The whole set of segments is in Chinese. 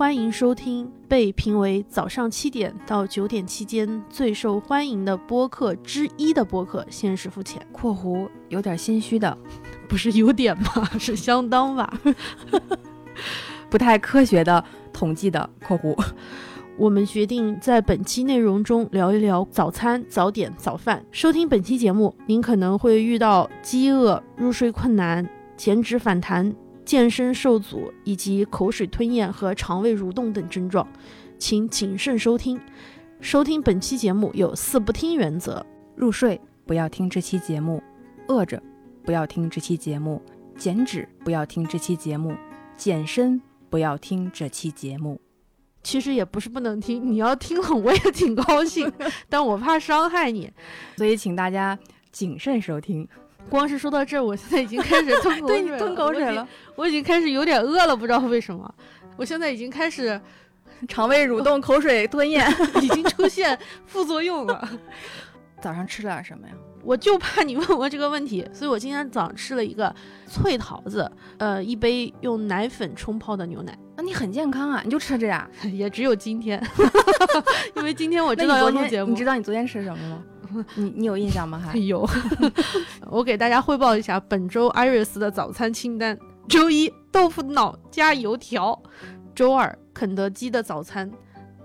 欢迎收听被评为早上七点到九点期间最受欢迎的播客之一的播客《现实肤浅》。（括弧有点心虚的，不是有点吗？是相当吧。不太科学的统计的）（括弧我们决定在本期内容中聊一聊早餐、早点、早饭。收听本期节目，您可能会遇到饥饿、入睡困难、减脂反弹、健身受阻以及口水吞咽和肠胃蠕动等症状，请谨慎收听。收听本期节目有四不听原则：入睡不要听这期节目，饿着不要听这期节目，减脂不要听这期节目，健身不要听这期节目。其实也不是不能听，你要听了我也挺高兴，但我怕伤害你。所以请大家谨慎收听。光是说到这儿，我现在已经开始吞 口水了，对你吞口水了，我已经开始有点饿了，不知道为什么。我现在已经开始肠胃蠕动、口水吞咽，已经出现副作用了。早上吃了点什么呀？我就怕你问我这个问题，所以我今天早上吃了一个脆桃子，呃，一杯用奶粉冲泡的牛奶，那你很健康啊，你就吃这样。也只有今天，因为今天我知道昨要录节目。你知道你昨天吃什么吗？你你有印象吗？还有，我给大家汇报一下本周 Iris 的早餐清单：周一豆腐脑加油条，周二肯德基的早餐，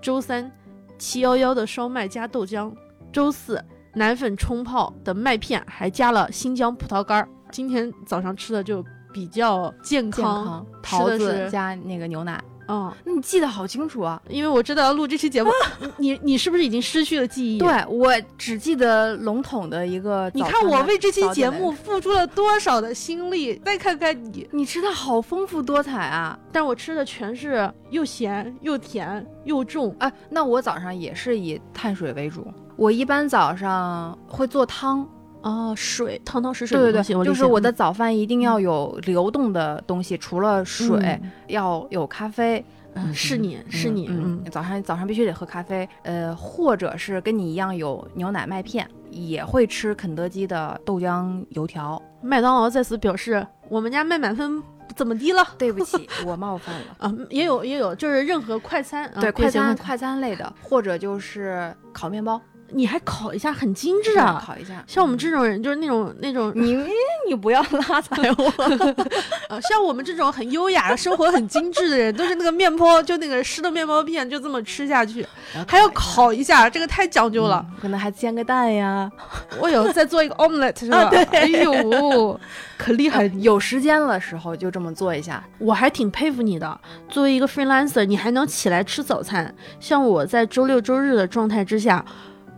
周三七幺幺的烧麦加豆浆，周四奶粉冲泡的麦片，还加了新疆葡萄干儿。今天早上吃的就比较健健康，桃子加那个牛奶。嗯，那你记得好清楚啊！因为我知道要录这期节目，你你是不是已经失去了记忆？对我只记得笼统的一个。你看我为这期节目，付出了多少的心力，再看看你，你吃的好丰富多彩啊！但我吃的全是又咸又甜又重。哎、那我早上也是以碳水为主，我一般早上会做汤。哦，水汤汤水水对对的东西，对，就是我的早饭一定要有流动的东西，除了水，嗯要有咖啡。嗯是你是你，嗯，嗯，早上早上必须得喝咖啡，呃，或者是跟你一样有牛奶麦片，也会吃肯德基的豆浆油条。麦当劳在此表示，我们家麦满分怎么低了？对不起，我冒犯了。啊，也有也有，就是任何快餐，啊对，快餐快餐类的，或者就是烤面包，你还烤一下，很精致啊。烤一下。像我们这种人，就是那种那种，你你不要拉踩我。呃，像我们这种很优雅、生活很精致的人，都是那个面包，就那个湿的面包片，就这么吃下去，还要烤一下，这个太讲究了。嗯可能还煎个蛋呀。我有再做一个 omelette 是吧？啊对哎呦，可厉害！有时间的时候就这么做一下。我还挺佩服你的，作为一个 freelancer，你还能起来吃早餐。像我在周六周日的状态之下，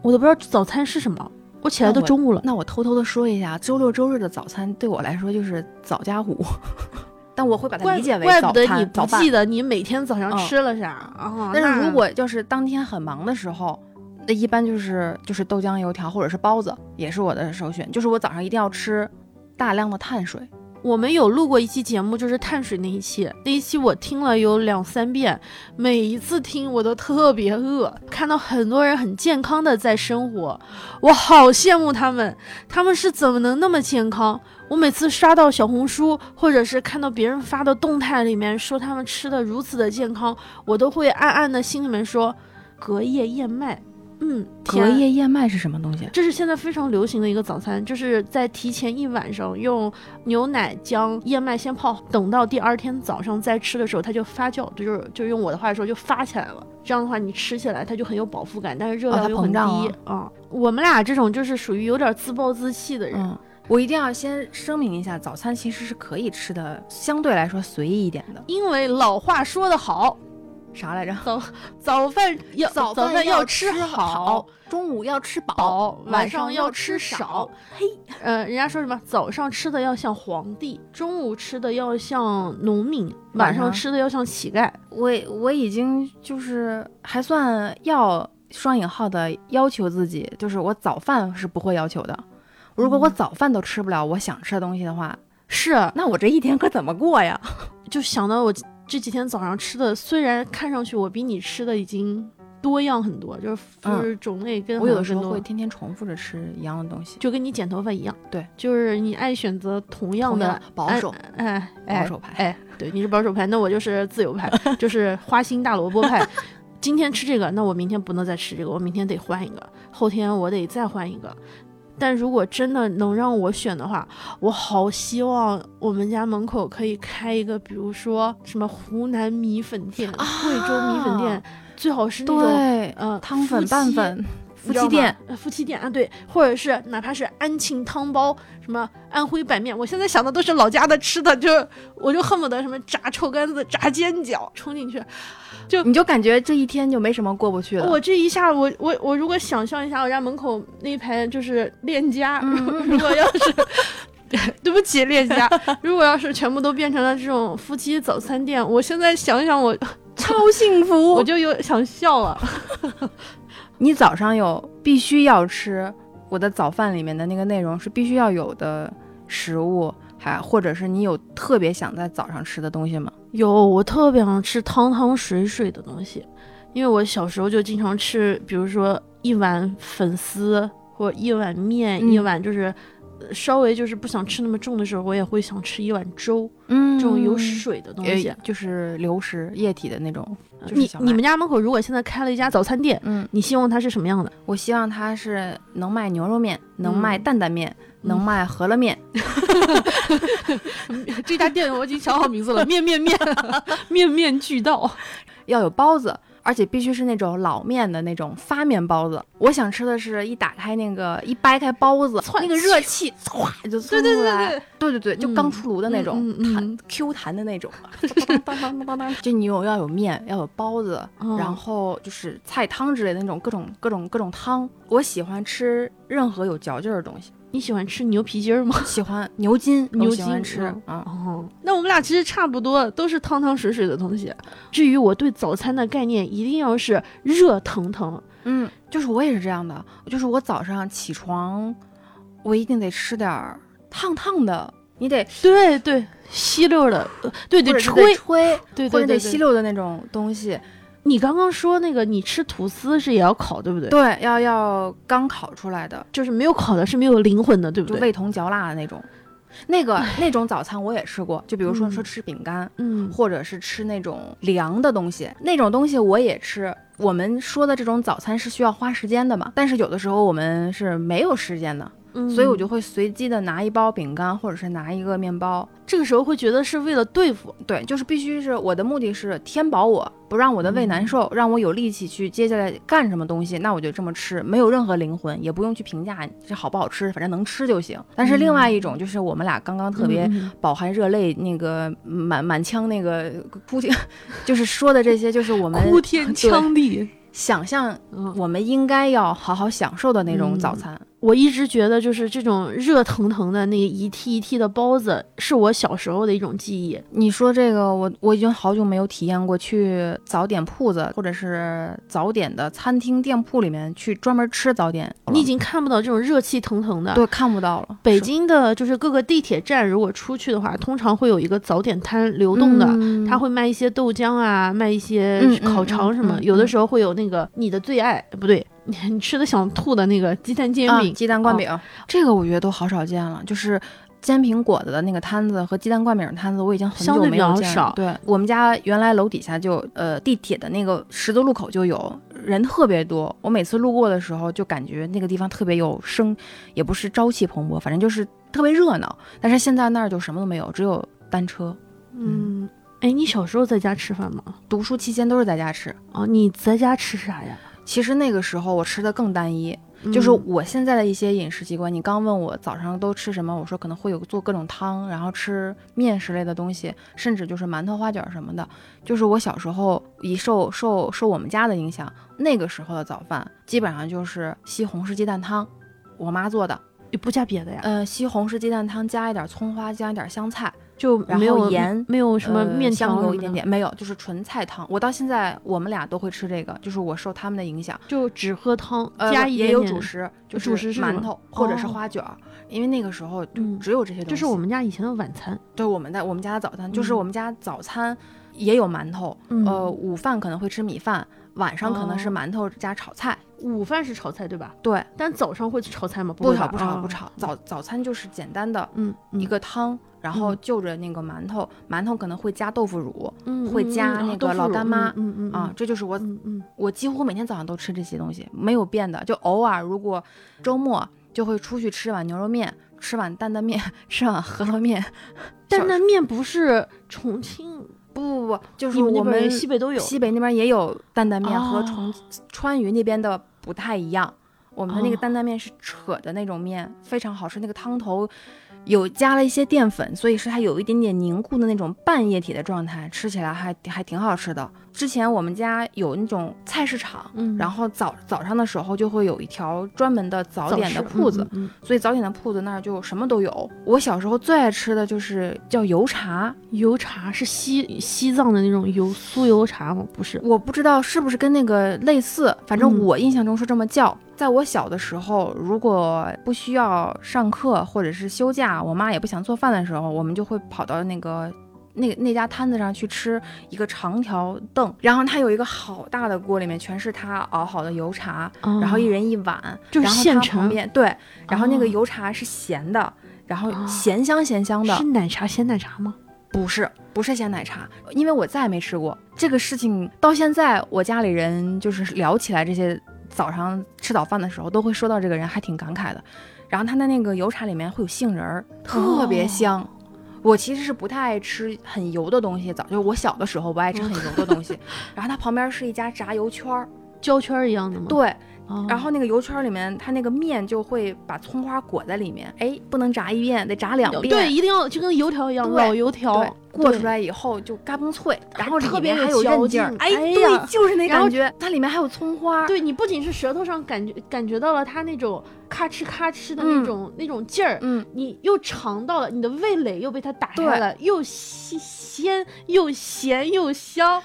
我都不知道早餐是什么，我起来都中午了。那我偷偷的说一下，周六周日的早餐对我来说就是早加午，但我会把它怪理解为怪不得你不记。得你每天早上嗯吃了啥哦？但是如果就是当天很忙的时候，那一般就是就是豆浆油条或者是包子，也是我的首选。就是我早上一定要吃大量的碳水。我们有录过一期节目，就是碳水那一期，那一期我听了有两三遍，每一次听我都特别饿。看到很多人很健康的在生活，我好羡慕他们，他们是怎么能那么健康？我每次刷到小红书，或者是看到别人发的动态里面说他们吃的如此的健康，我都会暗暗的心里面说，隔夜燕麦，嗯，隔天夜燕麦是什么东西？这是现在非常流行的一个早餐，就是在提前一晚上用牛奶将燕麦先泡，等到第二天早上再吃的时候，它就发酵，就是就用我的话说就发起来了。这样的话，你吃起来它就很有饱腹感，但是热量又很低啊、我们俩这种就是属于有点自暴自弃的人，嗯，我一定要先声明一下，早餐其实是可以吃的，相对来说随意一点的。因为老话说得好，啥来着？早早饭要早饭饭要吃吃好，中午要吃饱，晚晚上要吃吃少少。嘿，呃，人家说什么？早上吃的要像皇帝，中午吃的要像农民，晚上吃的要像乞丐。我我已经就是还算要双引号的要求自己，就是我早饭是不会要求的。如果我嗯早饭都吃不了我想吃的东西的话，是，那我这一天可怎么过呀？就想到我这几天早上吃的，虽然看上去我比你吃的已经多样很多，就是就是种类跟嗯我有的时候会天天重复着吃一样的东西，就跟你剪头发一样，对，就是你爱选择同样的保守哎哎保守派。哎，对，你是保守派，那我就是自由派，就是花心大萝卜派。今天吃这个，那我明天不能再吃这个，我明天得换一个，后天我得再换一个。但如果真的能让我选的话，我好希望我们家门口可以开一个，比如说什么湖南米粉店、贵州米粉店，最好是那种对，呃汤粉、拌粉、夫妻店，呃夫妻店啊，对，或者是哪怕是安庆汤包，什么安徽板面，我现在想的都是老家的吃的，就我就恨不得什么炸臭干子、炸煎饺 冲进去。就你就感觉这一天就没什么过不去了。我这一下，我我我如果想象一下我家门口那一排就是链家，嗯 如果要是。对不起，链家。如果要是全部都变成了这种夫妻早餐店，我现在想想我，超幸福我就有想笑了。你早上有必须要吃，我的早饭里面的那个内容是必须要有的食物，还或者是你有特别想在早上吃的东西吗？有，我特别想吃汤汤水水的东西，因为我小时候就经常吃，比如说一碗粉丝或一碗面，嗯一碗就是呃稍微就是不想吃那么重的时候，我也会想吃一碗粥，嗯这种有水的东西。呃就是流食液体的那种。就是你你们家门口如果现在开了一家早餐店，嗯，你希望它是什么样的？我希望它是能卖牛肉面，能卖嗯担担面，能卖饸饹面。这家店我已经想好名字了，面面面面面俱到。要有包子，而且必须是那种老面的那种发面包子。我想吃的是一打开那个一掰开包子，那个热气 唰就窜出来，对对对就刚出炉的那种，弹 Q 弹的那种，当当当当当。就你有要有面，要有包子，嗯然后就是菜汤之类的那种各种各种各种汤。我喜欢吃任何有嚼劲儿的东西，你喜欢吃牛皮筋儿吗？喜欢牛筋，牛筋吃嗯啊。哦，那我们俩其实差不多，都是汤汤水水的东西。至于我对早餐的概念，一定要是热腾腾。嗯，就是我也是这样的，就是我早上起床，我一定得吃点儿烫烫的，你得对对，吸溜的，呃对对，吹，吹，对或者得对对对。吸溜的那种东西。你刚刚说那个，你吃吐司是也要烤，对不对？对，要要刚烤出来的，就是没有烤的是没有灵魂的，对不对？就味同嚼蜡的那种。那个那种早餐我也吃过，就比如说嗯说吃饼干，嗯，或者是吃那种凉的东西，那种东西我也吃。我们说的这种早餐是需要花时间的嘛，但是有的时候我们是没有时间的，嗯所以我就会随机的拿一包饼干，或者是拿一个面包。这个时候会觉得是为了对付。对，就是必须是我的目的是填饱我，不让我的胃难受，让我有力气去接下来干什么东西，那我就这么吃，没有任何灵魂，也不用去评价这好不好吃，反正能吃就行。但是另外一种就是我们俩刚刚特别嗯饱含热泪，那个满满腔那个哭天，就是说的这些，就是我们哭天抢地。想象嗯，我们应该要好好享受的那种嗯早餐。我一直觉得就是这种热腾腾的那个一屉一屉的包子，是我小时候的一种记忆。你说这个，我我已经好久没有体验过去早点铺子或者是早点的餐厅店铺里面去专门吃早点。你已经看不到这种热气腾腾的。对看不到了。北京的就是各个地铁站，如果出去的话，通常会有一个早点摊流动的，嗯他会卖一些豆浆啊，卖一些烤肠什么。嗯嗯有的时候会有那个你的最爱，不对，你 你吃的想吐的那个鸡蛋煎啊饼。鸡蛋灌饼，这个我觉得都好少见了，就是。煎饼果子的那个摊子和鸡蛋灌饼摊子，我已经很久没有见了。少对我们家原来楼底下就呃地铁的那个十字路口就有人特别多，我每次路过的时候就感觉那个地方特别有生，也不是朝气蓬勃，反正就是特别热闹。但是现在那儿就什么都没有，只有单车。嗯，哎，你小时候在家吃饭吗？读书期间都是在家吃，哦，你在家吃啥呀？其实那个时候我吃的更单一，就是嗯我现在的一些饮食习惯，你刚问我早上都吃什么，我说可能会有做各种汤，然后吃面食类的东西，甚至就是馒头、花卷什么的。就是我小时候一受受受我们家的影响，那个时候的早饭基本上就是西红柿鸡蛋汤，我妈做的。也不加别的呀，呃，西红柿鸡蛋汤加一点葱花，加一点香菜，就没有盐没有什么呃面条什么的香油一点点，没有，就是纯菜汤。我到现在我们俩都会吃这个，就是我受他们的影响。就只喝汤，呃，加一点点也有主。食，就主食是馒头或者是哦花卷儿，因为那个时候就嗯只有这些东西。这是我们家以前的晚餐。对我们的我们家的早餐，就是嗯我们家早餐也有馒头，嗯呃，午饭可能会吃米饭，晚上可能是哦馒头加炒菜。午饭是炒菜对吧？对，但早上会炒菜吗？不炒不炒不炒，早早餐就是简单的嗯，一个汤，然后嗯就着那个馒头，馒头可能会加豆腐乳嗯会加那个老干妈嗯嗯啊，这就是我嗯嗯我几乎每天早上都吃这些东西，没有变的。就偶尔如果周末就会出去吃碗牛肉面，吃碗担担面，吃碗 饸饹面。担担面不是重庆，不不不，就是我们西北都有。西北那边也有担担面，和哦重川渝那边的不太一样。我们的那个哦担担面是扯的那种面，非常好吃。那个汤头有加了一些淀粉，所以是它有一点点凝固的那种半液体的状态，吃起来还还挺好吃的。之前我们家有那种菜市场，嗯然后早早上的时候就会有一条专门的早点的铺子，，嗯嗯所以早点的铺子那儿就什么都有。我小时候最爱吃的就是叫油茶，嗯油茶是西西藏的那种油酥油茶吗？不是，我不知道是不是跟那个类似，反正嗯我印象中是这么叫。在我小的时候，如果不需要上课或者是休假，我妈也不想做饭的时候，我们就会跑到那个。那那家摊子上去吃一个长条凳，然后它有一个好大的锅，里面全是他熬好的油茶，然后一人一碗，哦就现成旁边对，然后那哦个油茶是咸的，然后哦咸香咸香的，是奶茶鲜奶茶吗？不是，不是鲜奶茶，因为我再也没吃过这个事情。到现在，我家里人就是聊起来这些早上吃早饭的时候，都会说到这个人，还挺感慨的。然后他的那个油茶里面会有杏仁儿，特别香。我其实是不太爱吃很油的东西，早就是我小的时候不爱吃很油的东西。然后它旁边是一家炸油圈儿，胶圈儿一样的吗？对，哦，然后那个油圈儿里面，它那个面就会把葱花裹在里面，哎，不能炸一遍，得炸两遍。对，一定要就跟油条一样，老油条对，过出来以后就嘎嘣脆，然后里特别面还有。韧劲儿哎，哎对，就是那感觉，它里面还有葱花。对你不仅是舌头上感觉感觉到了它那种咔哧咔哧的嗯那种、那种劲儿，嗯，你又尝到了，你的味蕾又被它打开了，又鲜鲜又咸又香。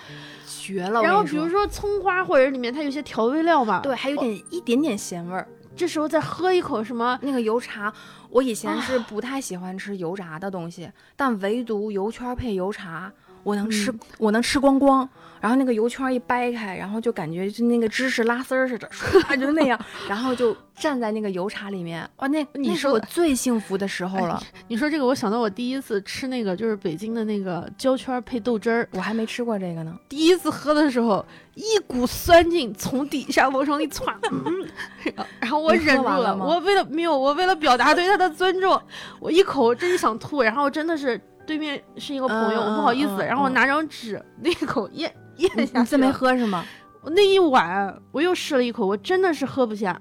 绝了！然后比如说葱花或者里面它有些调味料嘛，对，还有点一点点咸味儿。这时候再喝一口什么，那个油茶，我以前是啊不太喜欢吃油炸的东西，但唯独油圈配油茶，我能吃，嗯我能吃光光。然后那个油圈一掰开，然后就感觉就那个芝士拉丝儿似的，唰就那样，然后就站在那个油茶里面，哇，那你那是我最幸福的时候了。你说这个，我想到我第一次吃那个就是北京的那个焦圈配豆汁儿，我还没吃过这个呢。第一次喝的时候，一股酸劲从底下往上一窜，嗯，然后我忍住完了我为了没有，我为了表达对他的尊重，我一口真想吐，然后真的是对面是一个朋友，嗯我不好意思，然后我拿张纸那一口咽 咽你下去你这没喝是吗？我那一碗我又试了一口，我真的是喝不下。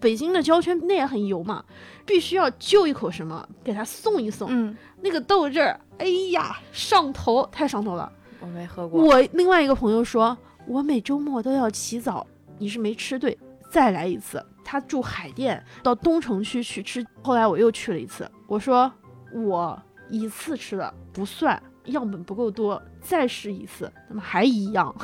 北京的胶圈那也很油嘛，必须要就一口什么给它送一送。嗯，那个豆汁儿，哎呀，上头，太上头了。我没喝过。我另外一个朋友说，我每周末都要起早，你是没吃对，再来一次。他住海淀，到东城区去吃。后来我又去了一次，我说我一次吃的不算，样本不够多，再试一次，怎么还一样？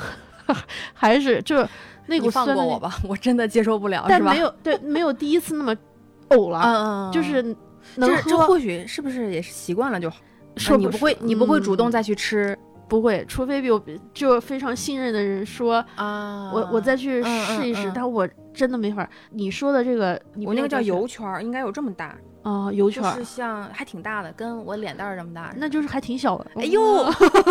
还是就是那你股酸的放过我吧，我真的接受不了，是吧但没？有对没有第一次那么呕了，嗯嗯，就是能喝或许是不是也是习惯了就好？说你不会，你不会主动嗯再去吃不会，除非有就非常信任的人说，啊我我再去试一试，嗯但我真的没法。你说的这个，你我那个叫油圈儿，应该有这么大，啊、油圈儿，就是像还挺大的，跟我脸蛋儿这么大。那就是还挺小的。哎呦，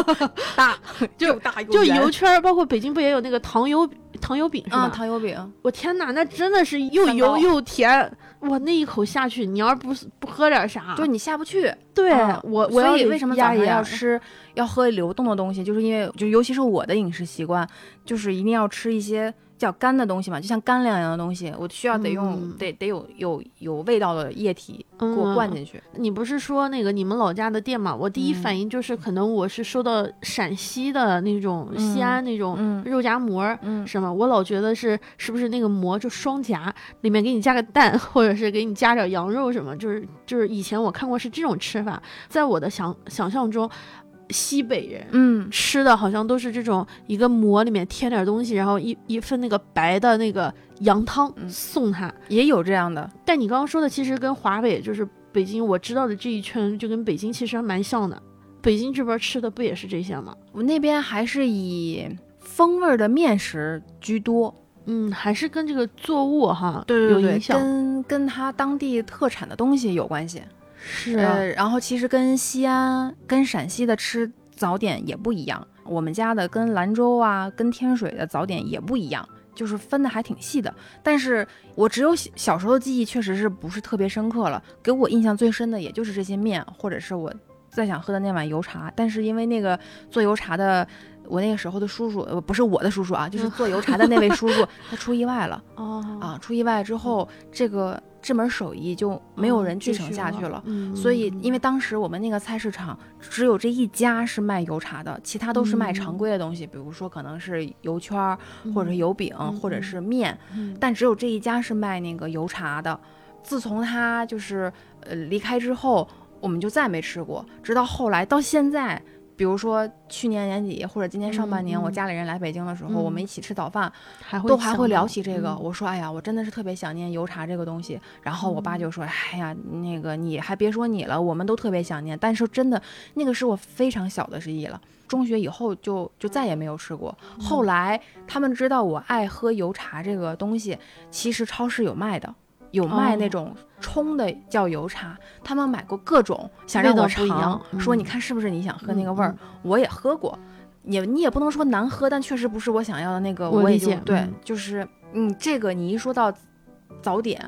大就又大又就油圈儿，包括北京不也有那个糖油糖油饼是啊，吧？糖油饼，我天哪，那真的是又油又甜。哇，那一口下去，你要是不不喝点啥，就你下不去。对、嗯我所以为什么早上要吃要喝流动的东西，就是因为就尤其是我的饮食习惯，就是一定要吃一些较干的东西嘛，就像干粮一样的东西，我需要得用、嗯得得有有有味道的液体给我灌嗯进去。你不是说那个你们老家的店嘛？我第一嗯反应就是可能我是受到陕西的那种、嗯西安那种嗯肉夹馍儿。嗯是吗？我老觉得是是不是那个馍就双夹，里面给你加个蛋，或者是给你加点羊肉什么，就是就是以前我看过是这种吃法，在我的想想象中，西北人嗯吃的好像都是这种一个馍里面添点东西，然后一一份那个白的那个羊汤嗯送他。也有这样的。但你刚刚说的其实跟华北就是北京我知道的这一圈就跟北京其实还蛮像的。北京这边吃的不也是这些吗？我那边还是以风味儿的面食居多，嗯，还是跟这个作物哈对对对，有影响。跟跟它当地特产的东西有关系。是，然后其实跟西安、跟陕西的吃早点也不一样，我们家的跟兰州啊、跟天水的早点也不一样，就是分的还挺细的。但是我只有小小时候的记忆，确实是不是特别深刻了。给我印象最深的也就是这些面，或者是我再想喝的那碗油茶。但是因为那个做油茶的。我那个时候的叔叔，呃，不是我的叔叔啊，就是做油茶的那位叔叔，他出意外了哦啊！出意外之后，这个这门手艺就没有人继承下去了。嗯，所以，因为当时我们那个菜市场只有这一家是卖油茶的，其他都是卖常规的东西，比如说可能是油圈儿，或者是油饼，或者是面，嗯但只有这一家是卖那个油茶的。自从他就是呃离开之后，我们就再没吃过，直到后来到现在。比如说去年年底或者今年上半年，我家里人来北京的时候，嗯我们一起吃早饭，还会都还会聊起这个。嗯我说，哎呀，我真的是特别想念油茶这个东西。然后我爸就说，哎呀，那个你还别说你了，我们都特别想念。但是真的，那个是我非常小的记忆了。中学以后就就再也没有吃过。嗯后来他们知道我爱喝油茶这个东西，其实超市有卖的。有卖那哦种冲的叫油茶，他们买过各种，想让我尝说你嗯看是不是你想喝那个味儿？嗯我也喝过，也你也不能说难喝，但确实不是我想要的那个。我我也就对，就是嗯，这个你一说到早点，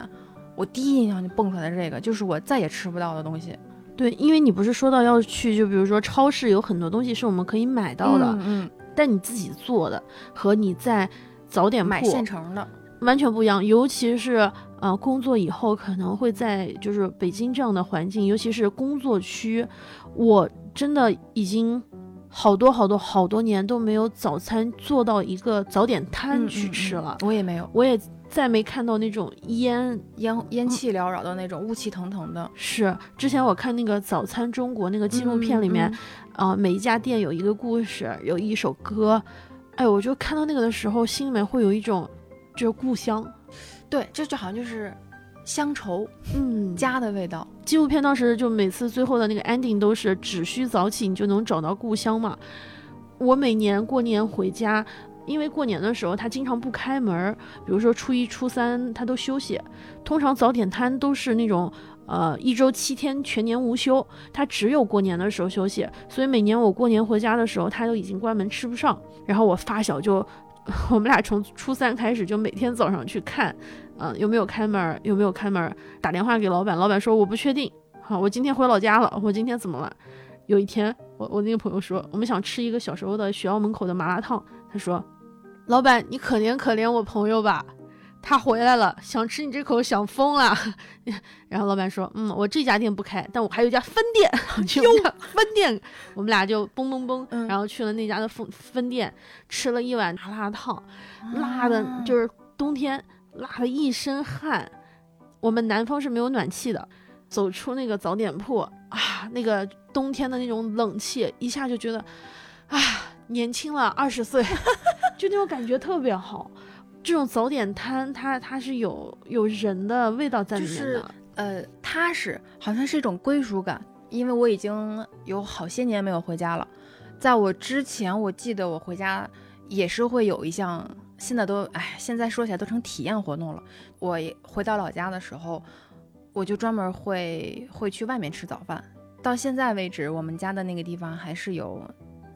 我第一印象就蹦出来这个，就是我再也吃不到的东西。对，因为你不是说到要去，就比如说超市有很多东西是我们可以买到的，嗯，但你自己做的和你在早点嗯买铺现成的，完全不一样，尤其是呃工作以后可能会在就是北京这样的环境，尤其是工作区，我真的已经好多好多好多年都没有早餐做到一个早点摊嗯去嗯嗯吃了，我也没有我也再没看到那种烟。烟烟气缭绕的那种，雾气腾腾的是之前我看那个《早餐中国》那个纪录片里面，嗯啊、每一家店有一个故事，有一首歌，哎，我就看到那个的时候，心里面会有一种就是故乡，对，这就好像就是乡愁嗯，家的味道。纪录片当时就每次最后的那个 ending 都是只需早起，你就能找到故乡嘛。我每年过年回家，因为过年的时候他经常不开门儿，比如说初一、初三他都休息。通常早点摊都是那种呃一周七天全年无休，他只有过年的时候休息，所以每年我过年回家的时候他都已经关门吃不上。然后我发小就。我们俩从初三开始就每天早上去看，嗯、有没有开门儿，有没有开门儿，打电话给老板，老板说我不确定，好，我今天回老家了，我今天怎么了？有一天，我我那个朋友说，我们想吃一个小时候的学校门口的麻辣烫，他说，老板你可怜可怜我朋友吧，他回来了，想吃你这口想疯了。然后老板说，嗯，我这家店不开，但我还有一家分店，去我们家分店，我们俩就嘣嘣嘣，嗯然后去了那家的分分店，吃了一碗麻辣烫，辣的啊就是冬天辣的一身汗。我们南方是没有暖气的，走出那个早点铺啊，那个冬天的那种冷气，一下就觉得啊，年轻了二十岁，就那种感觉特别好。这种早点摊，它它是有有人的味道在里面的，就是呃踏实，好像是一种归属感。因为我已经有好些年没有回家了，在我之前，我记得我回家也是会有一项，现在都哎，现在说起来都成体验活动了。我回到老家的时候，我就专门会会去外面吃早饭。到现在为止，我们家的那个地方还是有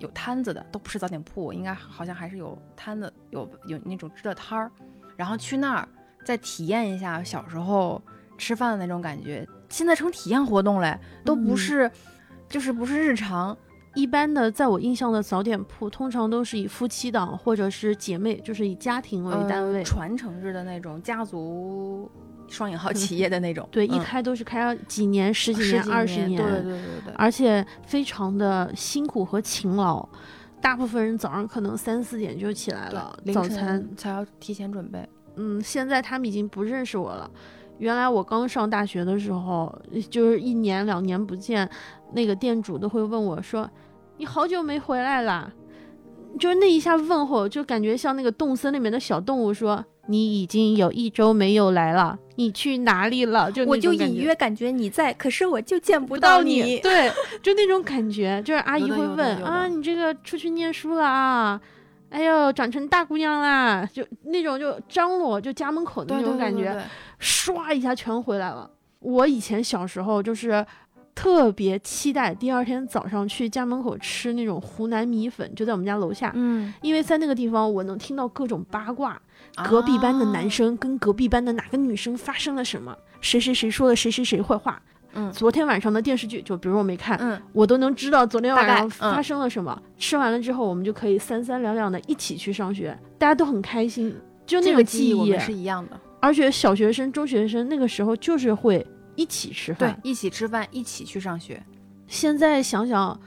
有摊子的，都不是早点铺，应该好像还是有摊子，有有那种支的摊儿，然后去那儿再体验一下小时候吃饭的那种感觉。现在成体验活动嘞，都不嗯是，就是不是日常。一般的，在我印象的早点铺，通常都是以夫妻档或者是姐妹，就是以家庭为单位。呃传承制的那种家族双引号企业的那种。对，一嗯开都是开了几年、十几年、二十年对对对对。而且非常的辛苦和勤劳。大部分人早上可能三四点就起来了，早餐。才要提前准备。嗯，现在他们已经不认识我了。原来我刚上大学的时候，就是一年两年不见，那个店主都会问我说：“你好久没回来啦？就是那一下问候，就感觉像那个动森里面的小动物说：“你已经有一周没有来了，你去哪里了？”就我就隐约感觉你在，可是我就见不不到你。对，就那种感觉，就是阿姨会问啊，你这个出去念书了啊？哎呦，长成大姑娘啦！就那种就张罗，就家门口的那种感觉，唰一下全回来了。我以前小时候就是特别期待第二天早上去家门口吃那种湖南米粉，就在我们家楼下，嗯，因为在那个地方我能听到各种八卦，隔壁班的男啊生跟隔壁班的哪个女生发生了什么，谁谁谁说了谁谁谁坏话。嗯昨天晚上的电视剧，就比如我没看，嗯，我都能知道昨天晚上发生了什么。吃完了之后，我们就可以三三两两的一起去上学，大家都很开心，就那。个记忆我们是一样的。而且小学生、中学生那个时候就是会一起吃饭对饭。，一起吃饭，一起去上学。现在想想，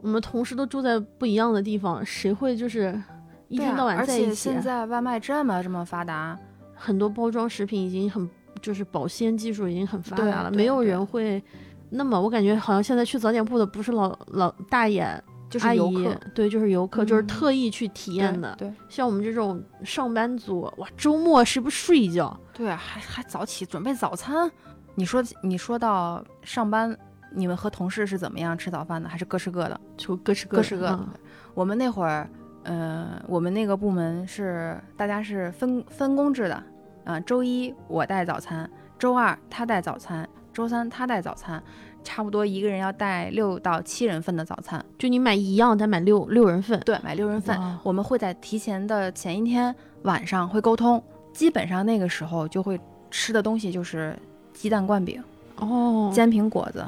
我们同事都住在不一样的地方，谁会就是一天到晚而且在一起？啊现在外卖这么这么发达，很多包装食品已经很，就是保鲜技术已经很发达了，没有人会那么。我感觉好像现在去早点铺的不是老老大爷、就是阿姨游客，对，就是游客，就是嗯特意去体验的。对像我们这种上班族，哇，周末谁不睡一觉？对啊，还还早起准备早餐。你说你说到上班，你们和同事是怎么样吃早饭的？还是各吃各的？就各吃各吃各的。嗯我们那会儿，呃，我们那个部门是大家是分分工制的，嗯、周一我带早餐，周二他带早餐，周三他带早餐，差不多一个人要带六到七人份的早餐。就你买一样，再买六六人份。对，买六人份。我们会在提前的前一天晚上会沟通，基本上那个时候就会吃的东西就是鸡蛋灌饼、哦，煎饼果子、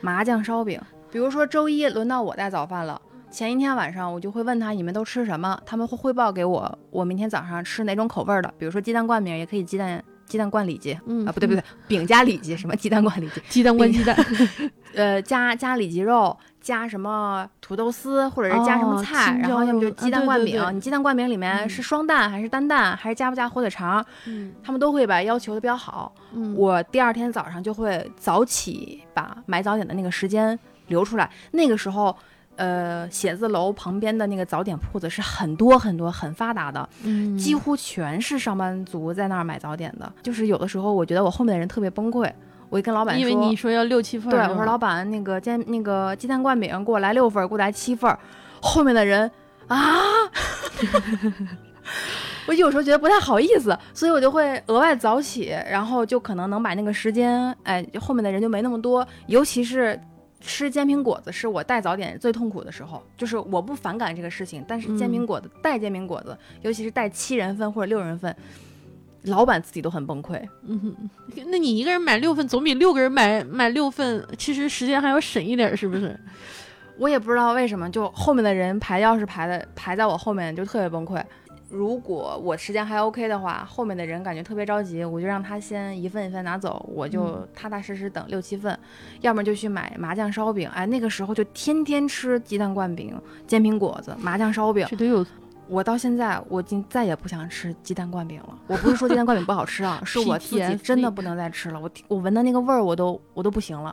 麻酱烧饼。比如说周一轮到我带早饭了。前一天晚上我就会问他你们都吃什么，他们会汇报给我，我明天早上吃哪种口味儿的，比如说鸡蛋灌饼也可以鸡蛋鸡蛋灌里脊、嗯啊，不对不对，饼加里脊，什么鸡蛋灌里脊，鸡蛋灌鸡蛋，呃，加加里脊肉，加什么土豆丝，或者是加什么哦菜，青然后要么就鸡蛋灌饼。对对对你鸡蛋灌饼里面嗯是双蛋还是单蛋，还是加不加火腿肠？嗯他们都会把要求的比较好。嗯，我第二天早上就会早起把买早点的那个时间留出来。那个时候，呃，写字楼旁边的那个早点铺子是很多很多很发达的，嗯几乎全是上班族在那儿买早点的。就是有的时候我觉得我后面的人特别崩溃，我一跟老板说，因为你说要六七份对，我说老板，那个煎那个鸡蛋灌饼给我来六份儿，给我来七份儿。后面的人啊，我有时候觉得不太好意思，所以我就会额外早起，然后就可能能把那个时间，哎，后面的人就没那么多。尤其是吃煎饼果子，是我带早点最痛苦的时候。就是我不反感这个事情，但是煎饼嗯果子、带煎饼果子，尤其是带七人份或者六人份，老板自己都很崩溃。嗯哼，那你一个人买六份，总比六个人买买六份，其实时间还要省一点儿，是不是？我也不知道为什么，就后面的人排钥匙排的排在我后面就特别崩溃。如果我时间还 OK 的话，后面的人感觉特别着急，我就让他先一份一份拿走，我就嗯踏踏实实等六七份，要么就去买麻酱烧饼。哎，那个时候就天天吃鸡蛋灌饼、煎饼果子、麻酱烧饼。这都有我到现在我已经再也不想吃鸡蛋灌饼了。我不是说鸡蛋灌饼不好吃啊，是我自己真的不能再吃了。我我闻到那个味儿，我都我都不行了。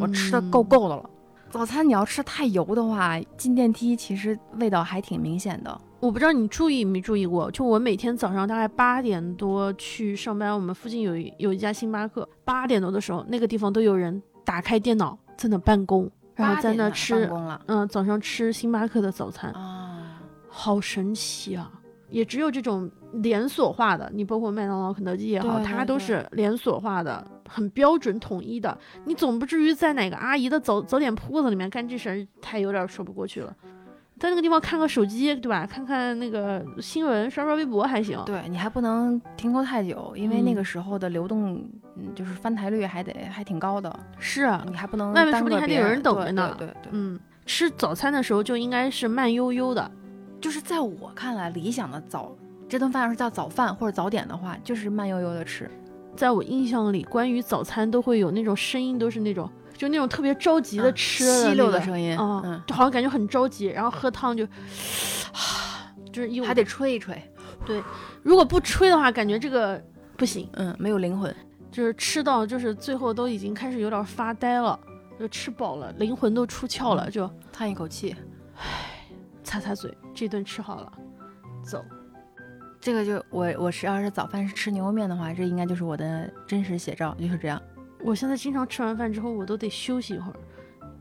我吃的够嗯够的了。早餐你要吃太油的话，进电梯其实味道还挺明显的。我不知道你注意没注意过，就我每天早上大概八点多去上班，我们附近有一有一家星巴克，八点多的时候，那个地方都有人打开电脑在那办公，然后在那吃，嗯，早上吃星巴克的早餐，啊，好神奇啊！也只有这种连锁化的，你包括麦当劳、肯德基也好，对对对它都是连锁化的，很标准统一的。你总不至于在哪个阿姨的早早点铺子里面干这事儿，太有点说不过去了。在那个地方看个手机，对吧？看看那个新闻，刷刷微博还行。对你还不能停留太久，因为那嗯个时候的流动，嗯，就是翻台率还得还挺高的，是啊，你还不能外面说不定还得有人等着呢对对对，嗯，吃早餐的时候就应该是慢悠悠的。就是在我看来，理想的早这顿饭要是叫早饭或者早点的话，就是慢悠悠的吃。在我印象里，关于早餐都会有那种声音，都是那种就那种特别着急的嗯吃吸溜那个的声音，嗯，嗯，就好像感觉很着急，然后喝汤就，就是一还得吹一吹，对如果不吹的话，感觉这个不行，嗯，没有灵魂。就是吃到就是最后都已经开始有点发呆了，就吃饱了，灵魂都出窍了，就叹一口气，唉擦擦嘴，这顿吃好了，走。这个就我我是要是早饭是吃牛肉面的话，这应该就是我的真实写照，就是这样。我现在经常吃完饭之后，我都得休息一会儿，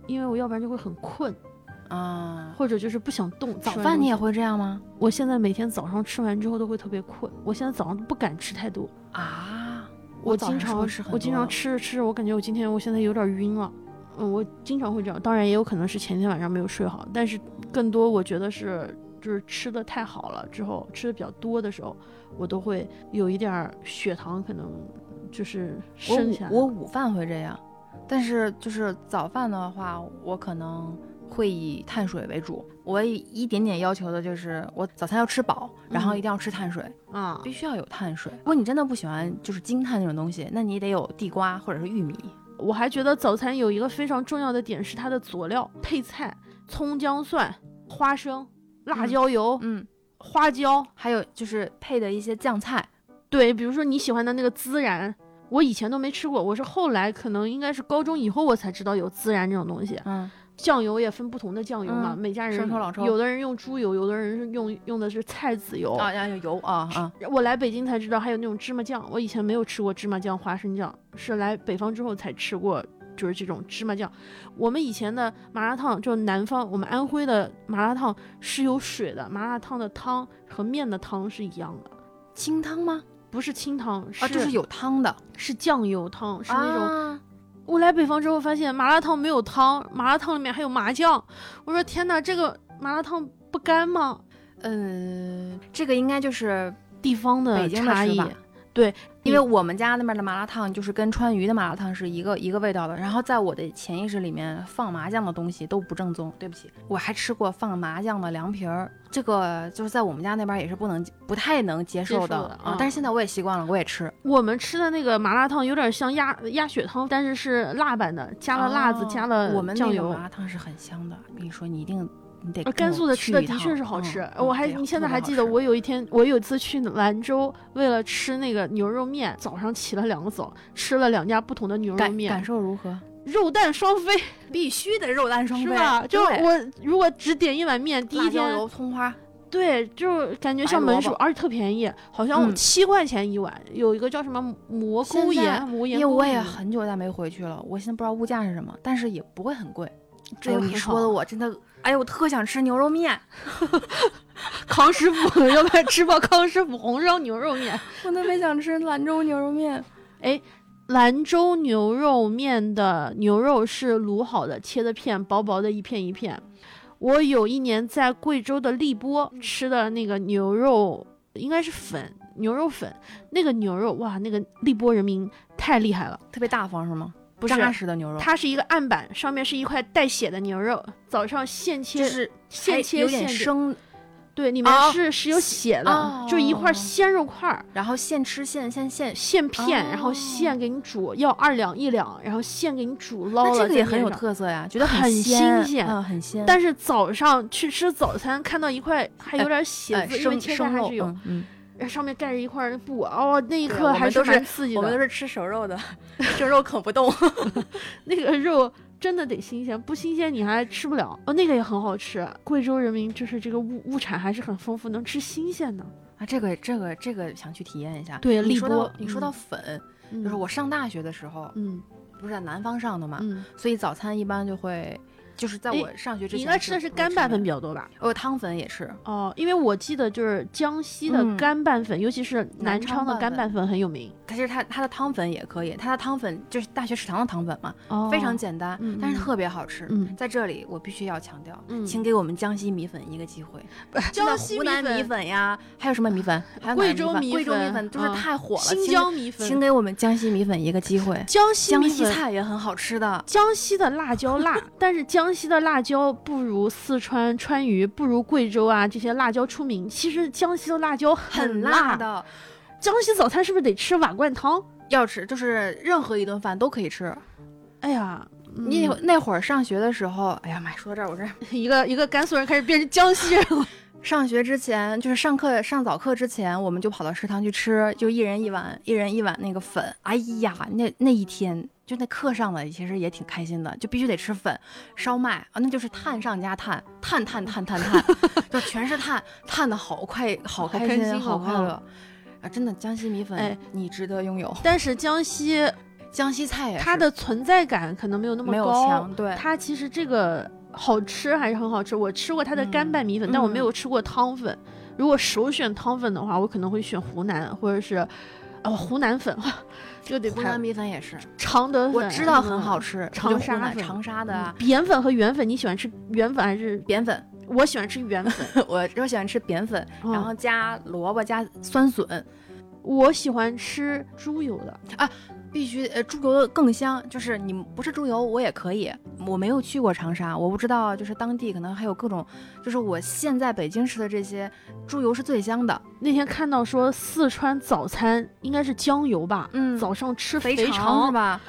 因为我要不然就会很困，啊，或者就是不想动。早饭你也？会这样吗？我现在每天早上吃完之后都会特别困，我现在早上都不敢吃太多。啊，我经常会吃很我经常吃着吃着，我感觉我今天我现在有点晕了。嗯，我经常会这样，当然也有可能是前天晚上没有睡好，但是更多我觉得是就是吃的太好了之后，吃的比较多的时候，我都会有一点儿血糖可能就是升起来。我午饭会这样，但是就是早饭的话，我可能会以碳水为主。我一一点点要求的就是我早餐要吃饱，然后嗯一定要吃碳水，啊，必须要有碳水。如果你真的不喜欢就是精碳那种东西，那你得有地瓜或者是玉米。我还觉得早餐有一个非常重要的点是它的佐料配菜，葱姜蒜、花生、辣椒油、嗯，花椒，还有就是配的一些酱菜。对，比如说你喜欢的那个孜然，我以前都没吃过，我是后来可能应该是高中以后我才知道有孜然这种东西。嗯，酱油也分不同的酱油嘛，嗯每家人有的人用猪油，有的人是用用的是菜籽油。啊，要有油啊啊，我来北京才知道还有那种芝麻酱，我以前没有吃过芝麻酱、花生酱，是来北方之后才吃过，就是这种芝麻酱。我们以前的麻辣烫，就是南方我们安徽的麻辣烫是有水的，麻辣烫的汤和面的汤是一样的，清汤吗？不是清汤，是、啊，就是有汤的，是酱油汤，是那种。啊我来北方之后发现麻辣烫没有汤，麻辣烫里面还有麻酱。我说天哪，这个麻辣烫不干吗？嗯，这个应该就是地方的差异吃法，对，因为我们家那边的麻辣烫就是跟川渝的麻辣烫是一个一个味道的，然后在我的潜意识里面放麻酱的东西都不正宗。对不起，我还吃过放麻酱的凉皮儿，这个就是在我们家那边也是不能不太能接受的啊嗯。但是现在我也习惯了，我也吃。我们吃的那个麻辣烫有点像鸭鸭血汤，但是是辣版的，加了辣子，哦加了我们那个。麻辣烫是很香的，我跟你说，你一定你得呃，跟我甘肃的吃的的确是好吃。我还你现在还记得，我有一天我有一次去兰州，为了吃那个牛肉面，早上起了两个早，吃了两家不同的牛肉面感，受如何？肉蛋双飞，必须得肉蛋 双飞，是吧？就我如果只点一碗面，第一天油、葱花，对，就感觉像门薯，而且特便宜，好像嗯七块钱一碗。有一个叫什么蘑菇盐，因为我也很久再没回去了，我现在不知道物价是什么，但是也不会很贵。这哎，你说的我真的，哎呦，我特想吃牛肉面，康师傅，要不然吃包康师傅红烧牛肉面。我特别想吃兰州牛肉面。哎兰州牛肉面的牛肉是卤好的，切的片，薄薄的一片一片。我有一年在贵州的荔波吃的那个牛肉，应该是粉牛肉粉，那个牛肉哇，那个荔波人民太厉害了，特别大方是吗？不是扎实的牛肉，它是一个案板，上面是一块带血的牛肉，早上现切，就是现切有点现，生，对，里面哦是是有血的，哦就一块鲜肉块儿。然后现吃现现现。现片，然后哦现给你煮，要二两一两，然后现给你煮捞了。那这个也很有特色呀，觉得很鲜，新鲜嗯，很鲜。但是早上去吃早餐，看到一块还有点血因为生切开还是有，上面盖着一块那布，哦，那一刻还是蛮刺激的。我们都是吃熟肉的，生肉啃不动。那个肉真的得新鲜，不新鲜你还吃不了。哦，那个也很好吃。贵州人民就是这个物物产还是很丰富，能吃新鲜的。啊，这个这个这个想去体验一下。对荔你说到波你说嗯到粉，就就是我上大学的时候，嗯不是在南方上的嘛，嗯，所以早餐一般就会，就是在我上学之前，你应该吃的是干拌粉比，较多吧？哦，汤粉也是，哦，因为我记得就是江西的嗯干拌粉，尤其是南南昌昌的干拌粉很有名。其实它它的汤粉也可以，它的汤粉就是大学食堂的汤粉嘛，哦非常简单，但是特别好吃。嗯在这里我必须要强调，嗯请给我们江西米粉一个机会。江西湖南米粉粉呀，还有什么米粉？还有哪贵州米粉贵州米粉粉就是嗯太火了，新请疆米粉，请给我们江西米粉一个机会。江西江西菜也很好吃的，江西的辣椒辣，但是江西的辣椒不如四川、川渝，不如贵州啊这些辣椒出名。其实江西的辣椒很辣辣。的。江西早餐是不是得吃瓦罐汤？要吃就是任何一顿饭都可以吃。哎呀，嗯你那会儿上学的时候，哎呀妈呀，说到这儿我这一个一个甘肃人开始变成江西人了。上学之前，就是上课上早课之前，我们就跑到食堂去吃，就一人一碗，一人一碗那个粉。哎呀，那那一天就那课上的其实也挺开心的，就必须得吃粉烧麦啊，那就是碳上加碳，碳碳碳碳碳，就全是碳，碳的好快，好开心，好快乐啊！真的，江西米粉，哎你值得拥有。但是江西江西菜它的存在感可能没有那么高，强，对，它其实这个好吃还是很好吃。我吃过它的干拌米粉，嗯但我没有吃过汤粉。如果首选汤粉的话，我可能会选湖南或者是。哦，湖南粉，就得湖南米粉也是，常德粉，我知道很好吃，长沙粉长沙的啊扁粉和圆粉，你喜欢吃圆粉还是？扁粉，我喜欢吃圆粉，我我喜欢吃扁粉，嗯然后加萝卜加酸笋，我喜欢吃猪油的。必须呃猪油更香。就是你不是猪油我也可以，我没有去过长沙，我不知道就是当地可能还有各种，就是我现在北京吃的这些猪油是最香的。那天看到说四川早餐应该是姜油吧？嗯早上吃肥肠肠是？吧？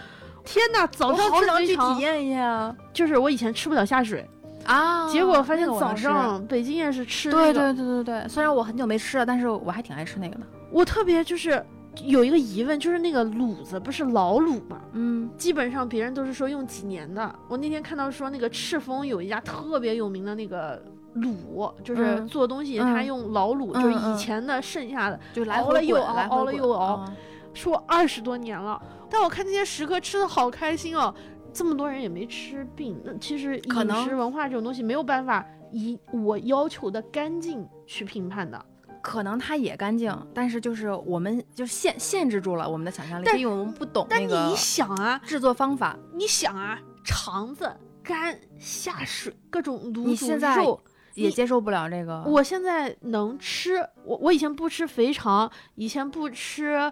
天哪，早上吃好想去体，验一下就是我以前吃不了下水，啊！结果发现早上北京也是吃、那对。对对对对，虽然我很久没吃了，但是我还挺爱吃那个的。我特别就是有一个疑问，就是那个卤子不是老卤吗？嗯，基本上别人都是说用几年的。我那天看到说那个赤峰有一家特别有名的那个卤，就是嗯做东西嗯他用老卤，嗯就是以嗯前的剩下的，就来熬了又熬来熬了又熬啊说二十多年了。但我看那些食客吃的好开心哦，这么多人也没吃病。那其实饮食文化这种东西没有办法以我要求的干净去评判的。可能它也干净，但是就是我们就限限制住了我们的想象力，但因为我们不懂但那个你想啊，制作方法。你想啊，肠子干下水，各种卤煮肉。也接受不了这个，我现在能吃，我我以前不吃肥肠，以前不吃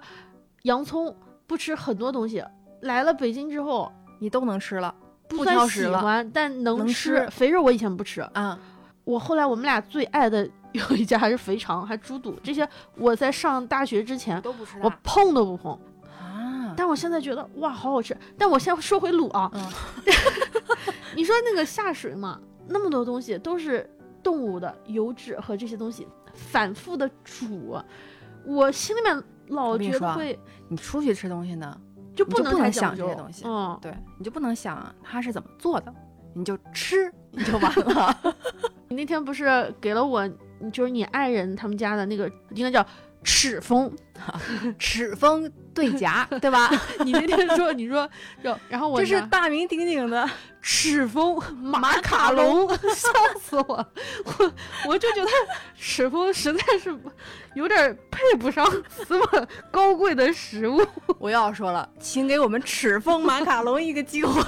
洋葱，不吃很多东西。来了北京之后，你都能吃了，不算不挑食了喜欢，但能能吃。吃肥肉我以前不吃，啊！我后来我们俩最爱的有一家还是肥肠，还猪肚，这些我在上大学之前都不吃我碰都不碰。啊，但我现在觉得哇，好好吃。但我现在说回卤啊，嗯 你说那个下水嘛，那么多东西都是动物的油脂和这些东西反复的煮，我心里面老觉得会你出去吃东西呢，就不能能太讲究想这些东西嗯，对，你就不能想它是怎么做的，你就吃你就完了。你那天不是给了我，就是你爱人他们家的那个应该叫赤峰，齿峰对夹，对吧？你那天说你说就，然后我这是大名鼎鼎的齿峰马卡龙，笑死我！我我就觉得齿峰实在是有点配不上这么高贵的食物，我又要说了，请给我们齿峰马卡龙一个机会。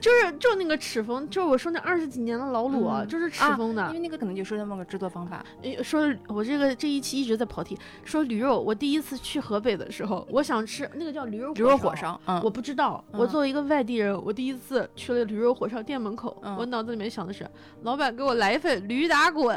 就是就那个齿峰，就是我说那二十几年的老卤啊，嗯就是齿峰的因。为那个可能就是那么个制作方法。诶说我这个这一期一直在跑题，说驴肉，我第一次去河北的时候，我想吃那个叫驴肉驴肉火烧。烧，嗯，我不知道，嗯我作为一个外地人，我第一次去了驴肉火烧店门口，嗯我脑子里面想的是，老板给我来一份驴打滚。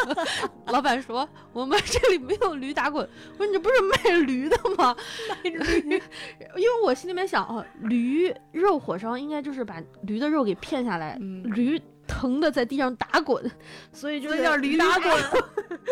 老板说我们这里没有驴打滚，我说你这不是卖驴的吗？卖驴，因为我心里面想，哦，驴肉火烧应该就是把驴的肉给片下来，嗯驴疼的在地上打滚，所以就叫驴打滚。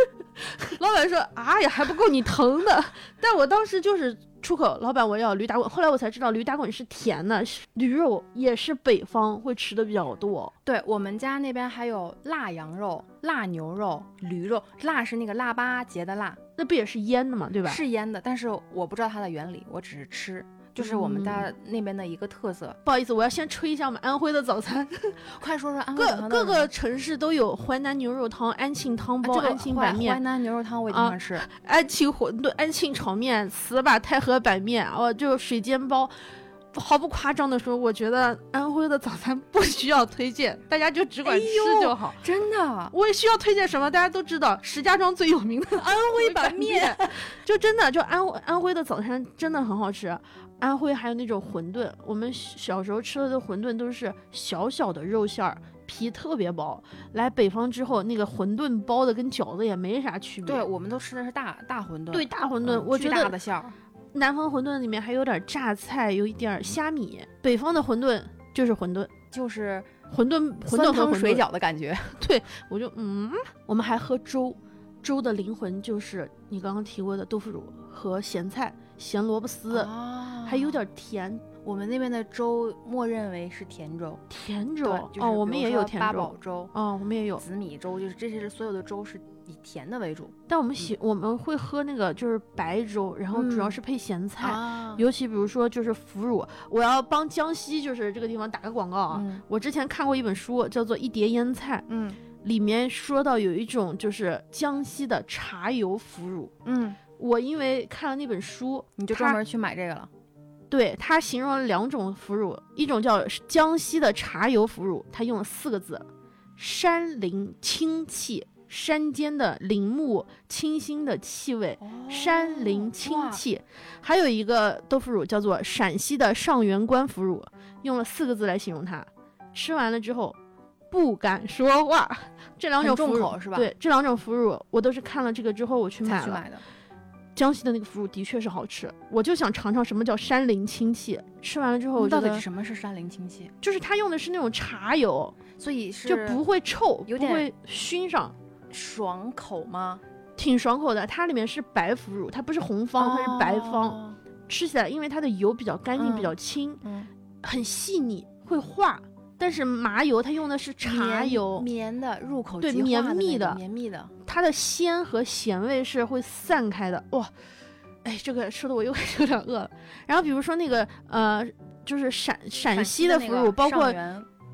老板说：“啊呀，还不够你疼的。”但我当时就是出口，老板我要驴打滚。后来我才知道，驴打滚是甜的，是驴肉也是北方会吃的比较多。对我们家那边还有腊羊肉、腊牛肉、驴肉，腊是那个腊八节的腊，那不也是腌的嘛，对吧？是腌的，但是我不知道它的原理，我只是吃，就是我们家那边的一个特色。不好意思，我要先吹一下我们安徽的早餐。快说说安徽各各个城市都有淮南牛肉汤、安庆汤包、安庆淮淮板面、南牛肉汤我也经啊常吃，安庆馄饨、安庆炒面、糍粑太和板面，哦，就水煎包。毫不夸张的说，我觉得安徽的早餐不需要推荐，大家就只管哎吃就好。真的。我也需要推荐什么？大家都知道，石家庄最有名的安徽板面，就真的就安安徽的早餐真的很好吃。安徽还有那种馄饨，我们小时候吃的馄饨都是小小的肉馅儿，皮特别薄。来北方之后，那个馄饨包的跟饺子也没啥区别。对，我们都吃的是大大馄饨，对，大馄饨，我觉得的馅儿，南方馄饨里面还有点榨菜，有一点虾米。北方的馄饨就是馄饨，就是馄饨馄饨和馄饨汤水饺的感觉。对我就嗯，我们还喝粥，粥的灵魂就是你刚刚提过的豆腐乳和咸菜、咸萝卜丝，啊还有点甜我们那边的粥，默认为是甜粥。甜粥。就是哦，我们也有甜粥。宝粥、哦，我们也有，紫米粥，就是这些所有的粥是以甜的为主。但我们喜、我们会喝那个就是白粥，然后主要嗯是配咸菜，啊尤其比如说就是腐乳，我要帮江西就是这个地方打个广告啊。嗯我之前看过一本书，叫做《一碟腌菜》，嗯里面说到有一种就是江西的茶油腐乳。嗯，我因为看了那本书，你就专门去买这个了。对它形容了两种腐乳，一种叫江西的茶油腐乳，它用了四个字：山林清气，山间的林木清新的气味，山林清气。还有一个豆腐乳叫做陕西的上元关腐乳，用了四个字来形容它，吃完了之后。不敢说话，这两种腐乳口是吧对，这两种腐乳我都是看了这个之后我去买了。江西的那个腐乳的确是好吃，我就想尝尝什么叫山林清气。吃完了之后，我到底什么是山林清气？就是它用的是那种茶油，所以是就不会臭，有点不会熏上，爽口吗？挺爽口的。它里面是白腐乳，它不是红方，它是白方。哦。吃起来因为它的油比较干净，嗯比较轻，嗯，很细腻，会化。但是麻油它用的是茶油，绵的入口对绵密的种绵密的。它的鲜和咸味是会散开的。哇，哎，这个说的我又 有点饿了。然后比如说那个呃，就是陕陕西的腐乳，包括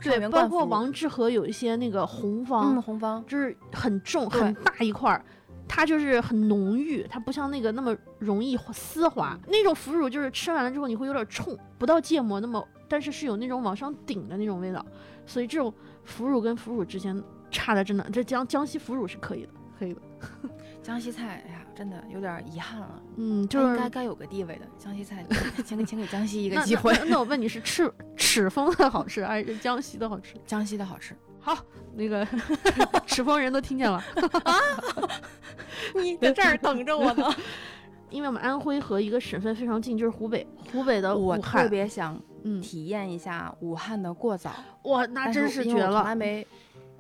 对，包括王致和有一些那个红方，嗯红方，就是很重很大一块儿，它就是很浓郁，它不像那个那么容易丝滑。那种腐乳就是吃完了之后你会有点冲，不到芥末那么，但是是有那种往上顶的那种味道。所以这种腐乳跟腐乳之间差的真的，这江江西腐乳是可以的，可以的。江西菜，哎呀，真的有点遗憾了。嗯，就是应该该有个地位的，江西菜，请给 请给江西一个机会。那那我问你是赤 赤峰的好吃还是江西的好吃？江西的好吃，好，那个 赤峰人都听见了啊。你在这儿等着我呢。因为我们安徽和一个省份非常近，就是湖北，湖北的我武汉特，别想嗯，体验一下武汉的过早，哇，那真是绝了我从。来没，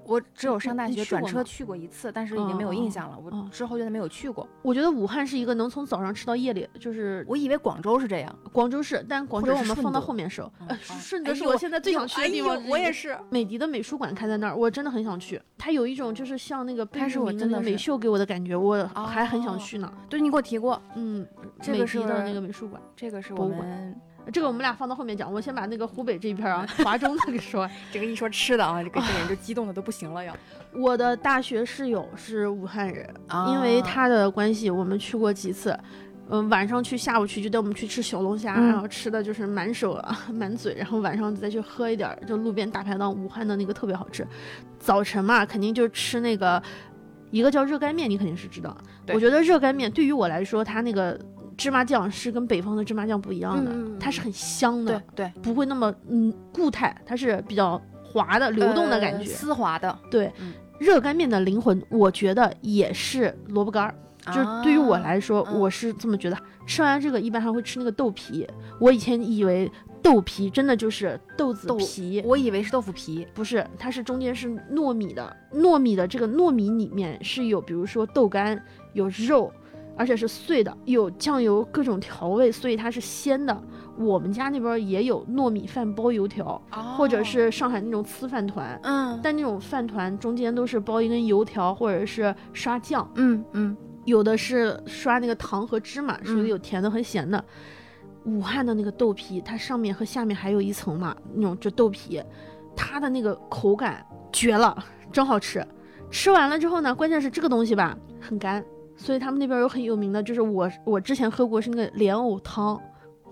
我只有上大学转车去过一次，但是已经没有印象了。嗯我之后就没有去过。我觉得武汉是一个能从早上吃到夜里，就是我以为广州是这样，广州市，但广州我们放到后面说。嗯呃，好顺德是我现在最想去的地方之一。我也是。美的的美术馆开在那儿，我真的很想去。它有一种就是像那个贝聿铭的那个我真的美秀给我的感觉，我还很想哦去呢。对你给我提过，嗯，美这个是的的那个美术馆，这个是博物我们这个我们俩放到后面讲。我先把那个湖北这一片啊，华中的给说完。这个一说吃的啊，这个这人就激动的都不行了要。我的大学室友是武汉人，啊因为他的关系，我们去过几次。嗯，晚上去，下午去，就带我们去吃小龙虾，嗯然后吃的就是满手啊满嘴，然后晚上再去喝一点儿，就路边大排档，武汉的那个特别好吃。早晨嘛，肯定就吃那个，一个叫热干面，你肯定是知道。我觉得热干面对于我来说，它那个芝麻酱是跟北方的芝麻酱不一样的，它是很香的对，对，不会那么嗯固态，它是比较滑的、流动的感觉。呃丝滑的，对，嗯热干面的灵魂，我觉得也是萝卜干儿。就是对于我来说，嗯我是这么觉得。吃完这个，一般还会吃那个豆皮。我以前以为豆皮真的就是豆子皮，我以为是豆腐皮，不是，它是中间是糯米的。糯米的这个糯米里面是有，比如说豆干，有肉，而且是碎的，有酱油各种调味，所以它是鲜的。我们家那边也有糯米饭包油条，或者是上海那种粢饭团。嗯但那种饭团中间都是包一根油条，或者是刷酱，嗯嗯，有的是刷那个糖和芝麻，属于嗯有甜的和咸的。武汉的那个豆皮，它上面和下面还有一层嘛，那种就豆皮，它的那个口感绝了，真好吃。吃完了之后呢，关键是这个东西吧很干，所以他们那边有很有名的，就是我我之前喝过是那个莲藕汤。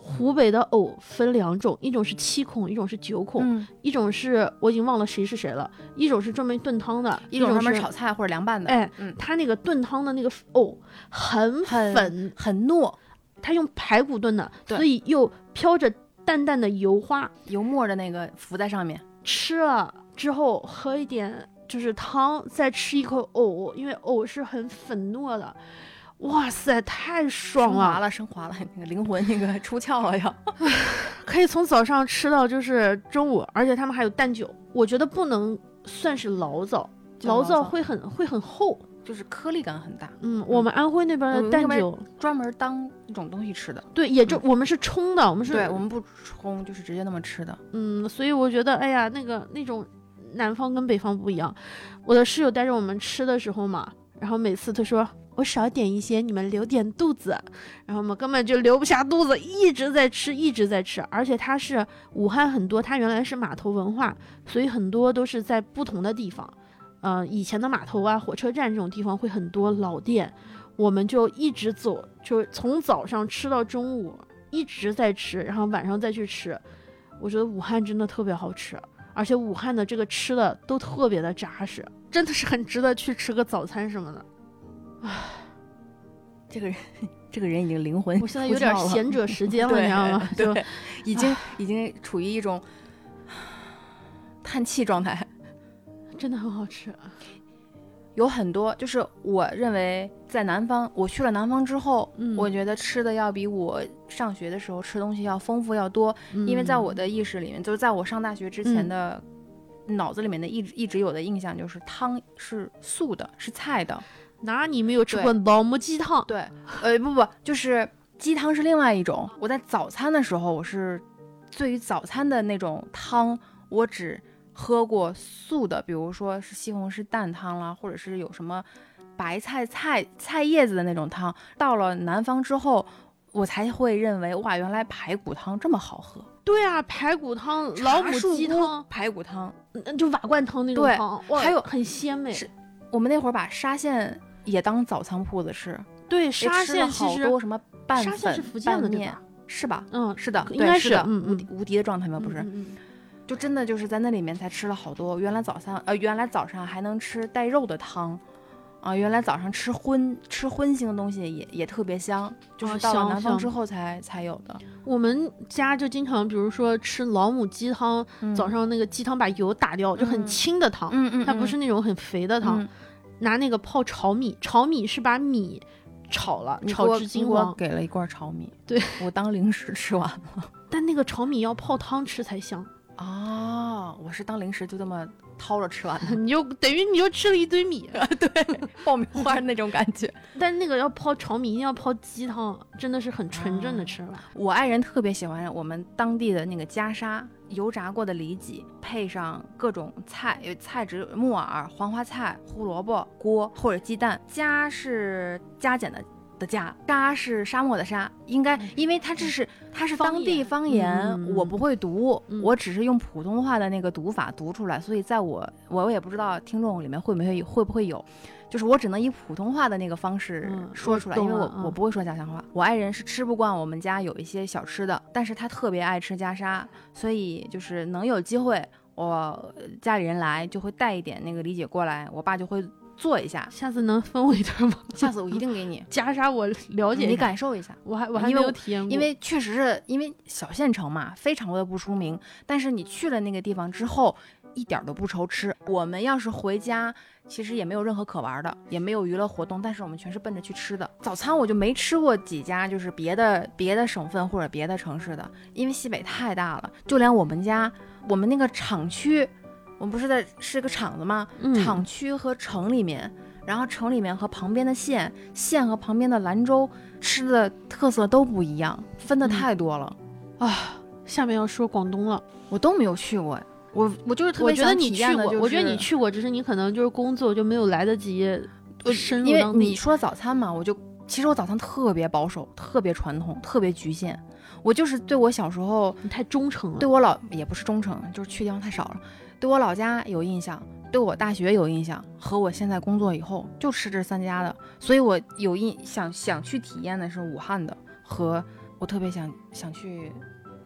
湖北的藕分两种，一种是七孔，一种是九孔，嗯一种是我已经忘了谁是谁了，一种是专门炖汤的，一种专门炒菜或者凉拌的，哎，嗯，它那个炖汤的那个藕很很粉，很糯，它用排骨炖的，所以又飘着淡淡的油花。油沫的那个浮在上面，吃了之后喝一点就是汤，再吃一口藕，因为藕是很粉糯的。哇塞，太爽了！升华了，升华了，那个灵魂那个 出窍了要。可以从早上吃到就是中午，而且他们还有蛋酒。我觉得不能算是醪糟，醪糟会很会很厚，就是颗粒感很大。嗯，我们安徽那边的蛋酒专门当一种东西吃的。对，也就我们是冲的，我们是对，我们不冲，就是直接那么吃的。嗯，所以我觉得，哎呀，那个那种南方跟北方不一样。我的室友带着我们吃的时候嘛，然后每次他说。我少点一些，你们留点肚子，然后我们根本就留不下肚子，一直在吃，一直在吃。而且它是武汉很多，它原来是码头文化，所以很多都是在不同的地方。呃，以前的码头啊、火车站这种地方会很多老店，我们就一直走，就从早上吃到中午，一直在吃，然后晚上再去吃。我觉得武汉真的特别好吃，而且武汉的这个吃的都特别的扎实，真的是很值得去吃个早餐什么的。唉，这个人，这个人已经灵魂，我现在有点闲者时间了，你知道吗？就已经已经处于一种叹气状态。真的很好吃，有很多，就是我认为在南方，我去了南方之后，我觉得吃的要比我上学的时候吃东西要丰富要多，因为在我的意识里面，就是在我上大学之前的脑子里面的一直一直有的印象就是汤是素的，是菜的。哪你没有吃过老母鸡汤？对，呃不不，就是鸡汤是另外一种。我在早餐的时候，我是对于早餐的那种汤，我只喝过素的，比如说是西红柿蛋汤啦，或者是有什么白菜菜菜叶子的那种汤。到了南方之后，我才会认为哇，原来排骨汤这么好喝。对啊，排骨汤、老母鸡汤、排骨汤，就瓦罐汤那种汤，还有很鲜美。是我们那会儿把沙县。也当早餐铺子吃，对沙县其实什么拌粉、拌面，是吧？嗯，是的，应该是的，嗯无无敌的状态吗？不是，就真的就是在那里面才吃了好多。原来早餐呃，原来早上还能吃带肉的汤，啊，原来早上吃荤吃荤腥的东西也也特别香，就是到了南方之后才才有的。我们家就经常，比如说吃老母鸡汤，早上那个鸡汤把油打掉，就很清的汤，它不是那种很肥的汤。拿那个泡炒米，炒米是把米炒了，炒至金黄。给了一罐炒米，对我当零食吃完了。但那个炒米要泡汤吃才香啊！我是当零食就这么掏着吃完的，你就等于你就吃了一堆米，对，爆米花那种感觉。但那个要泡炒米，一定要泡鸡汤，真的是很纯正的吃法。我爱人特别喜欢我们当地的那个夹沙。油炸过的里脊，配上各种菜，有菜汁木耳、黄花菜、胡萝卜锅或者鸡蛋。加是加减的的家，沙是沙漠的沙。应该，因为它这是它是当地方言，我不会读，我只是用普通话的那个读法读出来，所以在我我也不知道听众里面会不会会不会有。就是我只能以普通话的那个方式说出来，因为我我不会说家乡话。我爱人是吃不惯我们家有一些小吃的，但是他特别爱吃夹沙，所以就是能有机会，我家里人来就会带一点那个理解过来，我爸就会做一下。下次能分我一点吗？下次我一定给你夹沙，我了解，你感受一下。我还我还没有体验过，因为确实是因为小县城嘛，非常的不出名。但是你去了那个地方之后。一点都不愁吃。我们要是回家，其实也没有任何可玩的，也没有娱乐活动，但是我们全是奔着去吃的。早餐我就没吃过几家，就是别的别的省份或者别的城市的，因为西北太大了。就连我们家，我们那个厂区，我们不是在是个厂子吗？厂区和城里面，然后城里面和旁边的县，县和旁边的兰州，吃的特色都不一样，分的太多了啊。下面要说广东了，我都没有去过。我我就是特别觉得你去过，我觉得你去过，只是你可能就是工作就没有来得及深入。因为你说早餐嘛，我就其实我早餐特别保守，特别传统，特别局限。我就是对我小时候你太忠诚了，对我老也不是忠诚，就是去地方太少了。对我老家有印象，对我大学有印象，和我现在工作以后就吃这三家的，所以我有印想想去体验的是武汉的，和我特别想想去。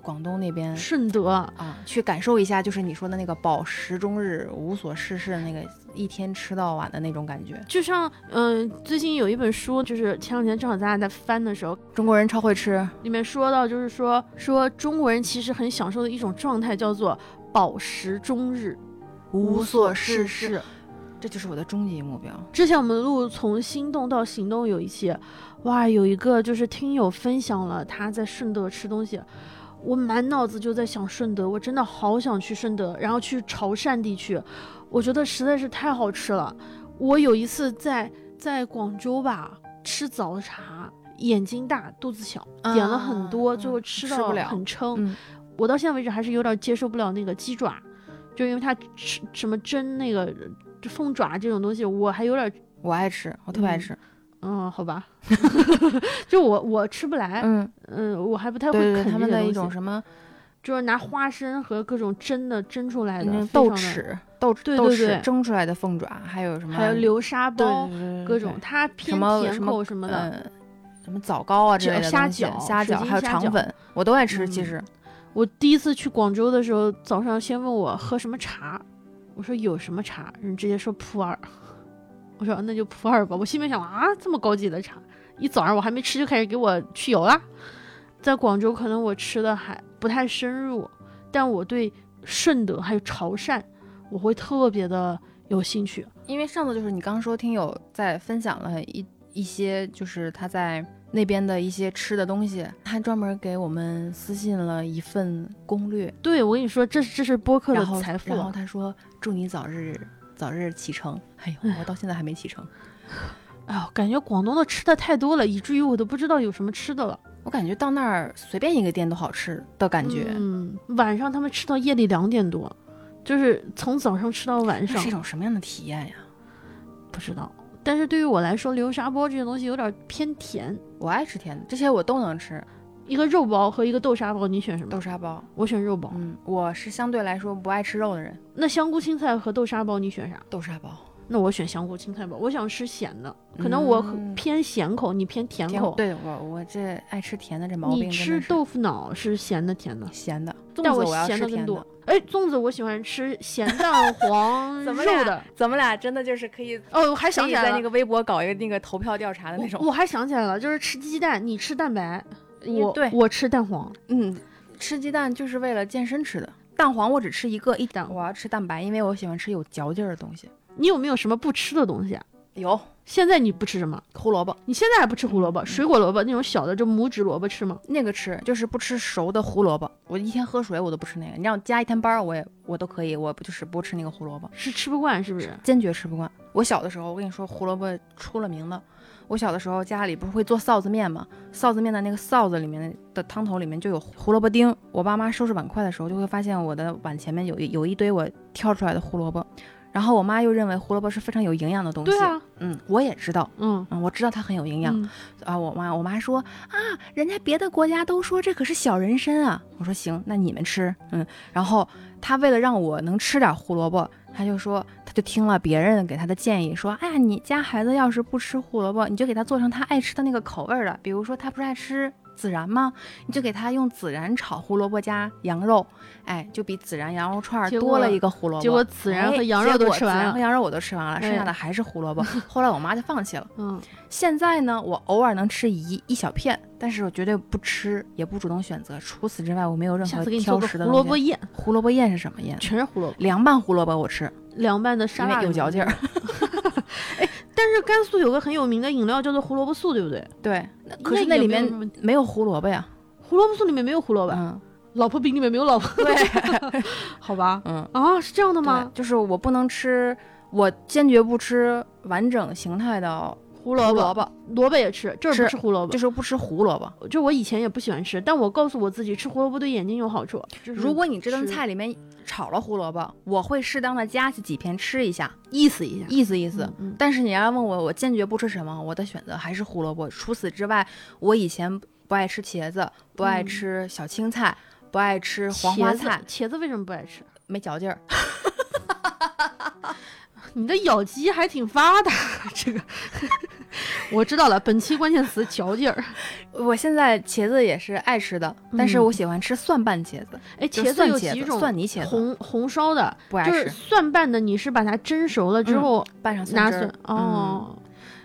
广东那边顺德啊，去感受一下，就是你说的那个饱食终日、无所事事的那个一天吃到晚的那种感觉。就像，嗯，最近有一本书，就是前两天正好咱俩在翻的时候，《中国人超会吃》里面说到，就是说说中国人其实很享受的一种状态，叫做饱食终日、无所事事。这就是我的终极目标。之前我们录从心动到行动有一期，哇，有一个就是听友分享了他在顺德吃东西，我满脑子就在想顺德，我真的好想去顺德，然后去潮汕地区，我觉得实在是太好吃了。我有一次在在广州吧吃早茶，眼睛大肚子小，点了很多，嗯最后吃到不了很撑。嗯，我到现在为止还是有点接受不了那个鸡爪，就因为它吃什么蒸那个就凤爪这种东西，我还有点我爱吃，我特别爱嗯吃。嗯，好吧，就我我吃不来，嗯，嗯，我还不太会啃他们的一种什么就是拿花生和各种蒸的蒸出来的那豆豉、豆豆对对对豉蒸出来的凤爪，还有什么还有流沙包，对对对各种它偏甜么什么口什么的。嗯，什么枣糕啊之类的虾饺虾饺还有肠粉，我都爱吃。其嗯实我第一次去广州的时候，早上先问我喝什么茶，我说有什么茶，人直接说普洱，我说那就普洱吧。我心里面想啊，这么高级的茶，一早上我还没吃就开始给我去油了。在广州可能我吃的还不太深入，但我对顺德还有潮汕，我会特别的有兴趣。因为上次就是你刚说听友在分享了一一些，就是他在那边的一些吃的东西，他还专门给我们私信了一份攻略，对我跟你说，这这是播客的然后财富然。后他说祝你早日早日启程。哎呦，我到现在还没启程。哎呦，感觉广东的吃的太多了，以至于我都不知道有什么吃的了。我感觉到那儿随便一个店都好吃的感觉，嗯，晚上他们吃到夜里两点多，就是从早上吃到晚上是一，种什么样的体验呀？不知道。但是对于我来说，流沙包这些东西有点偏甜。我爱吃甜的，这些我都能吃。一个肉包和一个豆沙包，你选什么？豆沙包，我选肉包。嗯，我是相对来说不爱吃肉的人。那香菇青菜和豆沙包你选啥？豆沙包，那我选香菇青菜吧。我想吃咸的，可能我嗯偏咸口，你偏甜口。对我我这爱吃甜的这毛病你吃豆腐脑是咸的甜的？咸的，粽但我子我要咸的更多吃甜的。。哎，粽子我喜欢吃咸蛋 黄怎么的。咱们俩真的就是可以哦，我还想起来那，个微博搞一个那个投票调查的那种。我我还想起来了，就是吃鸡蛋，你吃蛋白，我对，我吃蛋黄。嗯，吃鸡蛋就是为了健身吃的。蛋黄我只吃一个，一蛋我要吃蛋白，因为我喜欢吃有嚼劲儿的东西。你有没有什么不吃的东西啊？有现在你不吃什么？胡萝卜，你现在还不吃胡萝卜？水果萝卜那种小的，就拇指萝卜吃吗？那个吃，就是不吃熟的胡萝卜。我一天喝水我都不吃那个，你让我加一天班儿我也我都可以，我不就是不吃那个胡萝卜，是吃不惯是不是？坚决吃不惯。我小的时候，我跟你说，胡萝卜出了名的。我小的时候家里不是会做臊子面吗？臊子面的那个臊子里面的汤头里面就有胡萝卜丁。我爸妈收拾碗筷的时候，就会发现我的碗前面有一有一堆我挑出来的胡萝卜。然后我妈又认为胡萝卜是非常有营养的东西。对啊，嗯，我也知道，嗯，嗯，我知道它很有营养、嗯啊。我妈我妈说啊，人家别的国家都说这可是小人参啊。我说行，那你们吃，嗯。然后她为了让我能吃点胡萝卜，她就说，她就听了别人给她的建议，说，哎呀，你家孩子要是不吃胡萝卜，你就给他做成他爱吃的那个口味儿的，比如说他不是爱吃。孜然吗？你就给他用孜然炒胡萝卜加羊肉，哎，就比孜然羊肉串儿多了一个胡萝卜。结果孜然和哎羊肉都吃完了然和羊肉我都吃完了，剩下哎的还是胡萝卜。后来我妈就放弃了。嗯，现在呢，我偶尔能吃一一小片，但是我绝对不吃，也不主动选择。除此之外，我没有任何挑个食的。胡萝卜宴，胡萝卜宴是什么宴？全是胡萝卜，凉拌胡萝卜我吃，凉拌的沙因拉有嚼劲儿。但是甘肃有个很有名的饮料叫做胡萝卜素，对不对？对，可是那里面没有胡萝卜呀。胡萝卜素里面没有胡萝卜，嗯，老婆饼里面没有老婆，对，好吧？嗯，啊，是这样的吗？就是我不能吃，我坚决不吃完整形态的胡萝卜，萝卜，萝卜也吃，这儿不吃胡萝卜。就是不吃胡萝卜。就我以前也不喜欢吃，但我告诉我自己吃胡萝卜对眼睛有好处。就是如果你这顿菜里面炒了胡萝卜，我会适当的夹起几片吃一下，意思一下，意思意思。嗯嗯但是你要问我，我坚决不吃什么，我的选择还是胡萝卜。除此之外，我以前不爱吃茄子，不爱嗯吃小青菜，不爱吃黄花菜，茄子为什么不爱吃？没嚼劲儿。你的咬肌还挺发达，这个 我知道了。本期关键词嚼劲儿。我现在茄子也是爱吃的，但是嗯我喜欢吃蒜瓣茄子，哎，就茄子有几种，蒜泥茄子，红红烧的，不爱就是吃，蒜瓣的，你是把它蒸熟了之嗯后拌上拿蒜汁蒜。哦。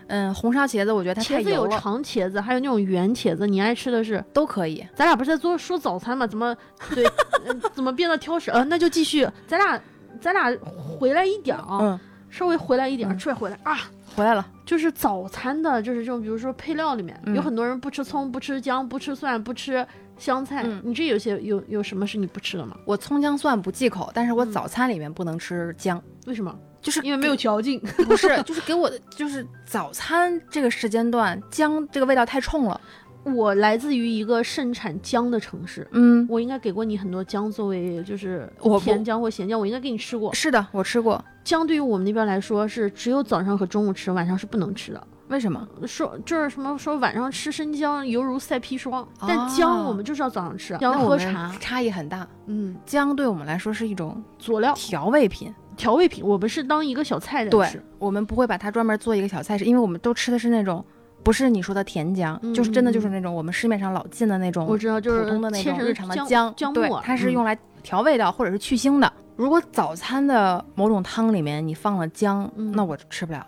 嗯，红烧茄子我觉得它太茄子有，长茄子，还有那种圆茄子，你爱吃的是？都可以。咱俩不是在做说早餐吗？怎么对、呃怎么变得挑食？呃，那就继续，咱俩咱俩回来一点儿啊。嗯，稍微回来一点儿，嗯出来回来啊。回来了，就是早餐的，就是这种，比如说配料里面、嗯有很多人不吃葱、不吃姜、不吃蒜、不吃香菜。嗯你这有些有有什么是你不吃的吗？我葱姜蒜不忌口，但是我嗯早餐里面不能吃姜，为什么？就是因为没有嚼劲。不是，就是给我的 就是早餐这个时间段姜这个味道太冲了。我来自于一个盛产姜的城市，嗯，我应该给过你很多姜作为就是甜姜或咸姜，我应该给你吃过。是的，我吃过。姜对于我们那边来说是只有早上和中午吃，晚上是不能吃的。为什么？说就是什么说晚上吃生姜犹如赛砒霜，但哦姜我们就是要早上吃，姜那我们喝茶，差异很大。嗯，姜对我们来说是一种佐料、调味品，调味品，我们是当一个小菜吃。我们不会把它专门做一个小菜吃，因为我们都吃的是那种。不是你说的甜姜，嗯就是真的嗯就是那种我们市面上老进的那种我知道，就是普通的那种日常的姜姜对它是用来调味道或者是去腥的。如果早餐的某种汤里面你放了姜，嗯。那我就吃不了，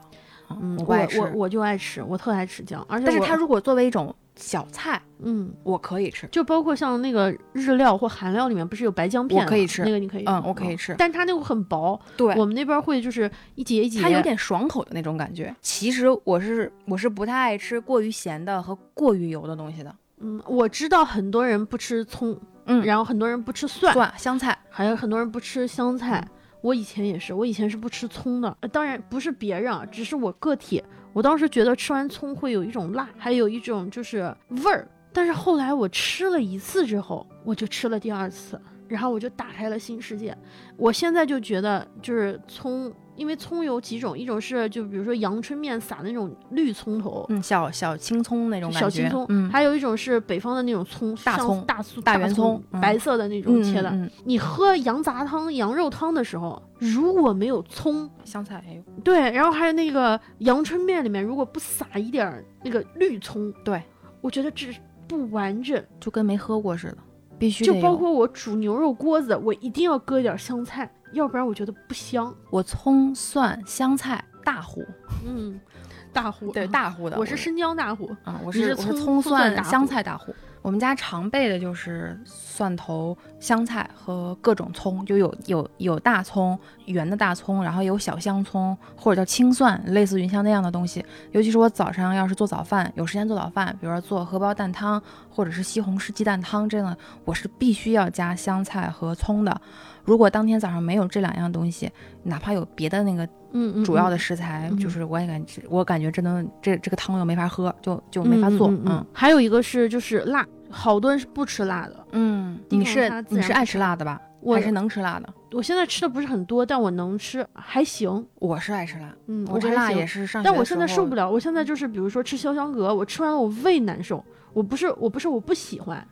嗯嗯，我我不爱吃。我我就爱吃，我特爱吃姜，而且但是它如果作为一种小菜，嗯，我可以吃。就包括像那个日料或韩料里面不是有白姜片吗，我可以吃那个你可以，嗯我可以吃但它那个很薄，对我们那边会就是一节一节，它有点爽口的那种感觉。其实我是我是不太爱吃过于咸的和过于油的东西的。嗯，我知道很多人不吃葱，嗯，然后很多人不吃蒜，蒜、香菜，还有很多人不吃香菜。嗯我以前也是，我以前是不吃葱的，呃当然不是别人啊，只是我个体。我当时觉得吃完葱会有一种辣，还有一种就是味儿。但是后来我吃了一次之后，我就吃了第二次，然后我就打开了新世界。我现在就觉得，就是葱，因为葱有几种，一种是就比如说阳春面撒那种绿葱头，嗯，小小青葱那种感觉，小青葱，嗯，还有一种是北方的那种葱，大葱大葱、大圆葱白色的那种切的。你喝羊杂汤、羊肉汤的时候，如果没有葱，嗯香菜对，然后还有那个阳春面里面如果不撒一点儿那个绿葱，对，我觉得这不完整。就跟没喝过似的，必须就包括我煮牛肉锅子，我一定要搁一点香菜，要不然我觉得不香。我葱蒜香菜大户，嗯，大户对，大户的，我是生姜大户。啊，我是是我是葱蒜香菜大户。我们家常备的就是蒜头、香菜和各种葱，就有有有大葱、圆的大葱，然后有小香葱或者叫青蒜，类似于像那样的东西。尤其是我早上要是做早饭，有时间做早饭，比如说做荷包蛋汤或者是西红柿鸡蛋汤这样的，我是必须要加香菜和葱的。如果当天早上没有这两样东西，哪怕有别的那个主要的嗯食材，嗯就是我也感觉我感觉真的这这个汤又没法喝，就就没法做。嗯嗯还有一个是就是辣，好多人是不吃辣的。嗯，你是你是爱吃辣的吧？我还是能吃辣的？我现在吃的不是很多，但我能吃，还行。我是爱吃辣，嗯，我这辣也是上但我现在受不了，我现在就是比如说吃潇湘阁，我吃完了我胃难受，我不是我不是我不喜欢，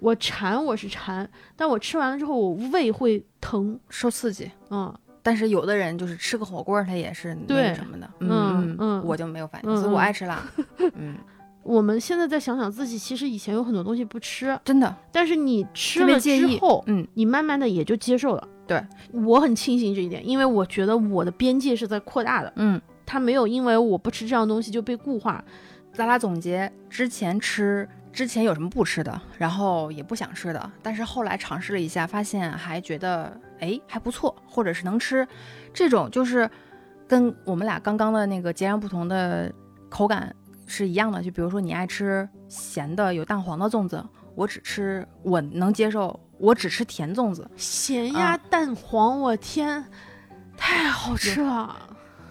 我馋我是馋，但我吃完了之后我胃会疼，受刺激。嗯但是有的人就是吃个火锅，他也是那什么的，嗯嗯嗯我就没有反应，嗯所以我嗯爱吃辣。嗯，我们现在再想想自己，其实以前有很多东西不吃，真的但是你吃了之后，嗯，你慢慢的也就接受了。对，我很庆幸这一点，因为我觉得我的边界是在扩大的，嗯。它没有因为我不吃这样东西就被固化。咱俩总结之前吃，之前有什么不吃的，然后也不想吃的，但是后来尝试了一下，发现还觉得哎还不错，或者是能吃，这种就是跟我们俩刚刚的那个截然不同的口感是一样的。就比如说你爱吃咸的有蛋黄的粽子，我只吃我能接受，我只吃甜粽子，咸鸭啊蛋黄，我天，太好吃了，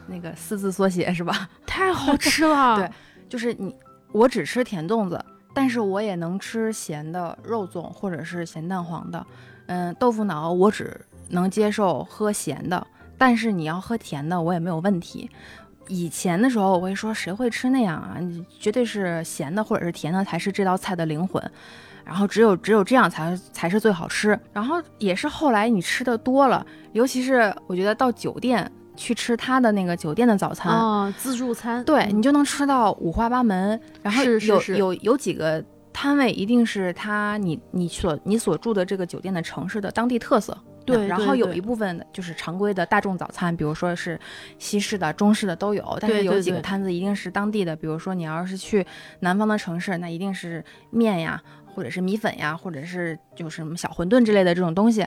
那个四字缩写是吧？太好吃了。对就是你，我只吃甜粽子，但是我也能吃咸的肉粽或者是咸蛋黄的。嗯，豆腐脑我只能接受喝咸的，但是你要喝甜的我也没有问题。以前的时候我会说谁会吃那样啊？你绝对是咸的或者是甜的才是这道菜的灵魂，然后只有只有这样才才是最好吃。然后也是后来你吃的多了，尤其是我觉得到酒店去吃他的那个酒店的早餐，啊，自助餐，对嗯。你就能吃到五花八门，然后有是是是。有有几个摊位一定是他你你所你所住的这个酒店的城市的当地特色。对然后有一部分就是常规的大众早餐，比如说是西式的、中式的都有，但是有几个摊子一定是当地的，比如说你要是去南方的城市，那一定是面呀，或者是米粉呀，或者是就是什么小馄饨之类的这种东西。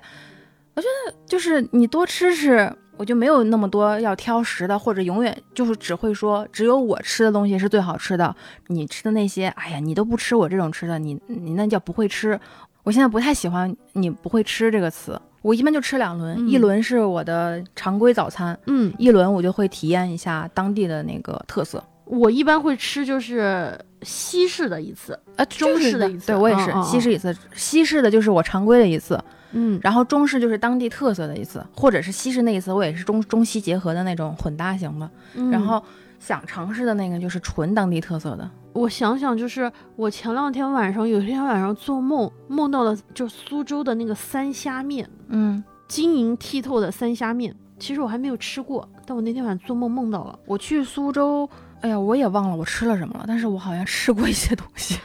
我觉得就是你多吃吃，我就没有那么多要挑食的，或者永远就是只会说只有我吃的东西是最好吃的，你吃的那些，哎呀，你都不吃我这种吃的，你你那叫不会吃。我现在不太喜欢“你不会吃”这个词，我一般就吃两轮，嗯一轮是我的常规早餐，嗯，一轮我就会体验一下当地的那个特色。我一般会吃就是西式的一次，呃，中式的一次对我也是、西式一次，西式的就是我常规的一次，嗯，然后中式就是当地特色的一次，或者是西式那一次，我也是中中西结合的那种混搭型的。嗯然后想尝试的那个就是纯当地特色的。我想想，就是我前两天晚上有一天晚上做梦，梦到了就苏州的那个三虾面，嗯，晶莹剔透的三虾面。其实我还没有吃过，但我那天晚上做梦梦到了。我去苏州，哎呀，我也忘了我吃了什么了，但是我好像吃过一些东西。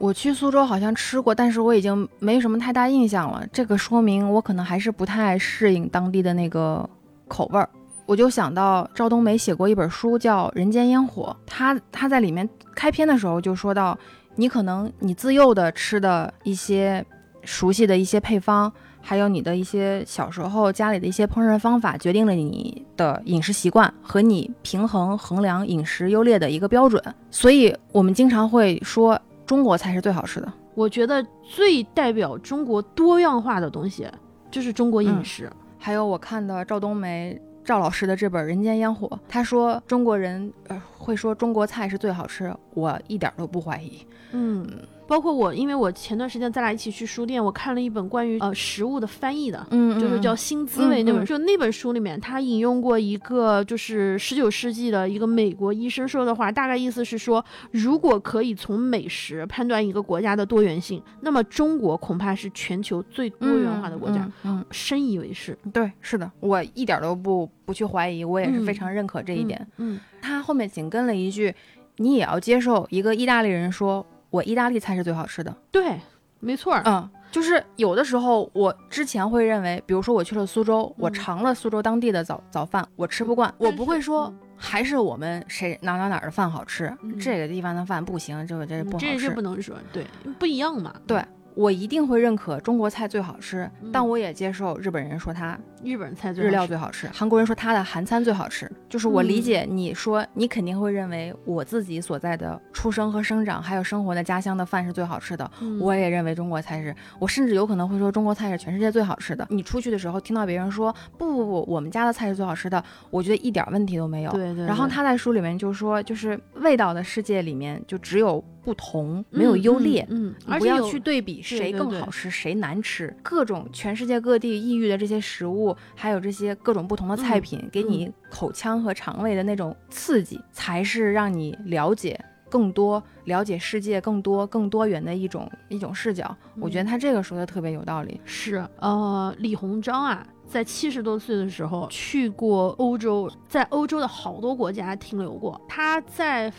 我去苏州好像吃过，但是我已经没什么太大印象了。这个说明我可能还是不太适应当地的那个口味儿。我就想到赵冬梅写过一本书叫《人间烟火》，她她在里面开篇的时候就说到，你可能你自幼的吃的一些熟悉的一些配方，还有你的一些小时候家里的一些烹饪方法，决定了你的饮食习惯和你平衡衡量饮食优劣的一个标准。所以我们经常会说中国菜是最好吃的。我觉得最代表中国多样化的东西就是中国饮食。还有我看的赵冬梅赵老师的这本《人间烟火》，他说中国人呃会说中国菜是最好吃，我一点都不怀疑。嗯，包括我，因为我前段时间咱俩一起去书店，我看了一本关于呃食物的翻译的，嗯就是叫《新滋味》那本。就那本书里面，他引用过一个就是十九世纪的一个美国医生说的话，大概意思是说，如果可以从美食判断一个国家的多元性，那么中国恐怕是全球最多元化的国家。嗯，深以为是嗯对，是的，我一点都不不去怀疑，我也是非常认可这一点。嗯，他后面紧跟了一句：“你也要接受一个意大利人说，我意大利菜是最好吃的。对，没错儿。嗯，就是有的时候我之前会认为，比如说我去了苏州，我嗯尝了苏州当地的早早饭，我吃不惯，我不会说嗯还是我们谁哪哪哪儿的饭好吃，嗯这个地方的饭不行，这个这不好吃。这不能说，对，不一样嘛。对我一定会认可中国菜最好吃，嗯但我也接受日本人说他日本菜最日好吃料最好吃，韩国人说他的韩餐最好吃。就是我理嗯解你说，你肯定会认为我自己所在的出生和生长，还有生活的家乡的饭是最好吃的。嗯我也认为中国菜是，我甚至有可能会说中国菜是全世界最好吃的。你出去的时候听到别人说不不不，我们家的菜是最好吃的，我觉得一点问题都没有。对对。然后他在书里面就说，就是味道的世界里面就只有不同，没有优劣。嗯，不要而且有去对比谁更好吃，谁难吃。各种全世界各地异域的这些食物，还有这些各种不同的菜嗯品，给你口腔和肠胃的那种刺激，才是让你了解更多、了解世界更多、更多元的一种一种视角。我觉得嗯他这个说的特别有道理。是呃，李鸿章啊，在七十多岁的时候去过欧洲，在欧洲的好多国家停留过。他在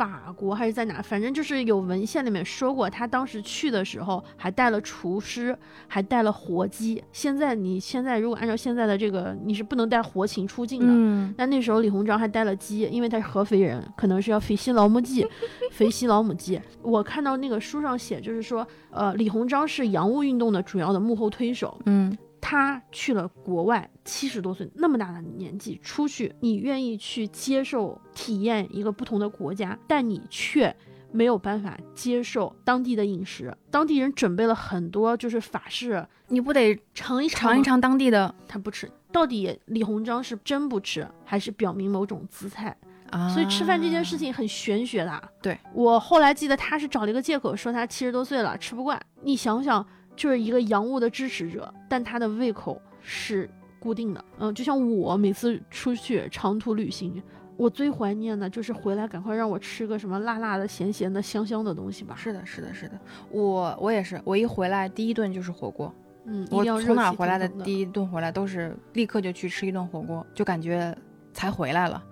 法国还是在哪，反正就是有文献里面说过，他当时去的时候还带了厨师，还带了活鸡。现在你现在如果按照现在的这个，你是不能带活禽出境的。嗯但那时候李鸿章还带了鸡，因为他是合肥人，可能是要肥西老母鸡，肥西老母鸡。我看到那个书上写，就是说，呃，李鸿章是洋务运动的主要的幕后推手，嗯他去了国外，七十多岁那么大的年纪出去，你愿意去接受体验一个不同的国家，但你却没有办法接受当地的饮食。当地人准备了很多就是法式，你不得尝一尝尝一尝当地的他不吃。到底李鸿章是真不吃，还是表明某种姿态？啊？所以吃饭这件事情很玄学的。对我后来记得他是找了一个借口说他七十多岁了吃不惯。你想想，就是一个洋务的支持者，但他的胃口是固定的。嗯，就像我每次出去长途旅行，我最怀念的就是回来赶快让我吃个什么辣辣的、咸咸的、香香的东西吧。是的，是的，是的，我我也是，我一回来第一顿就是火锅。嗯，一我从哪回来？的第一顿回来都是立刻就去吃一顿火锅，就感觉才回来了，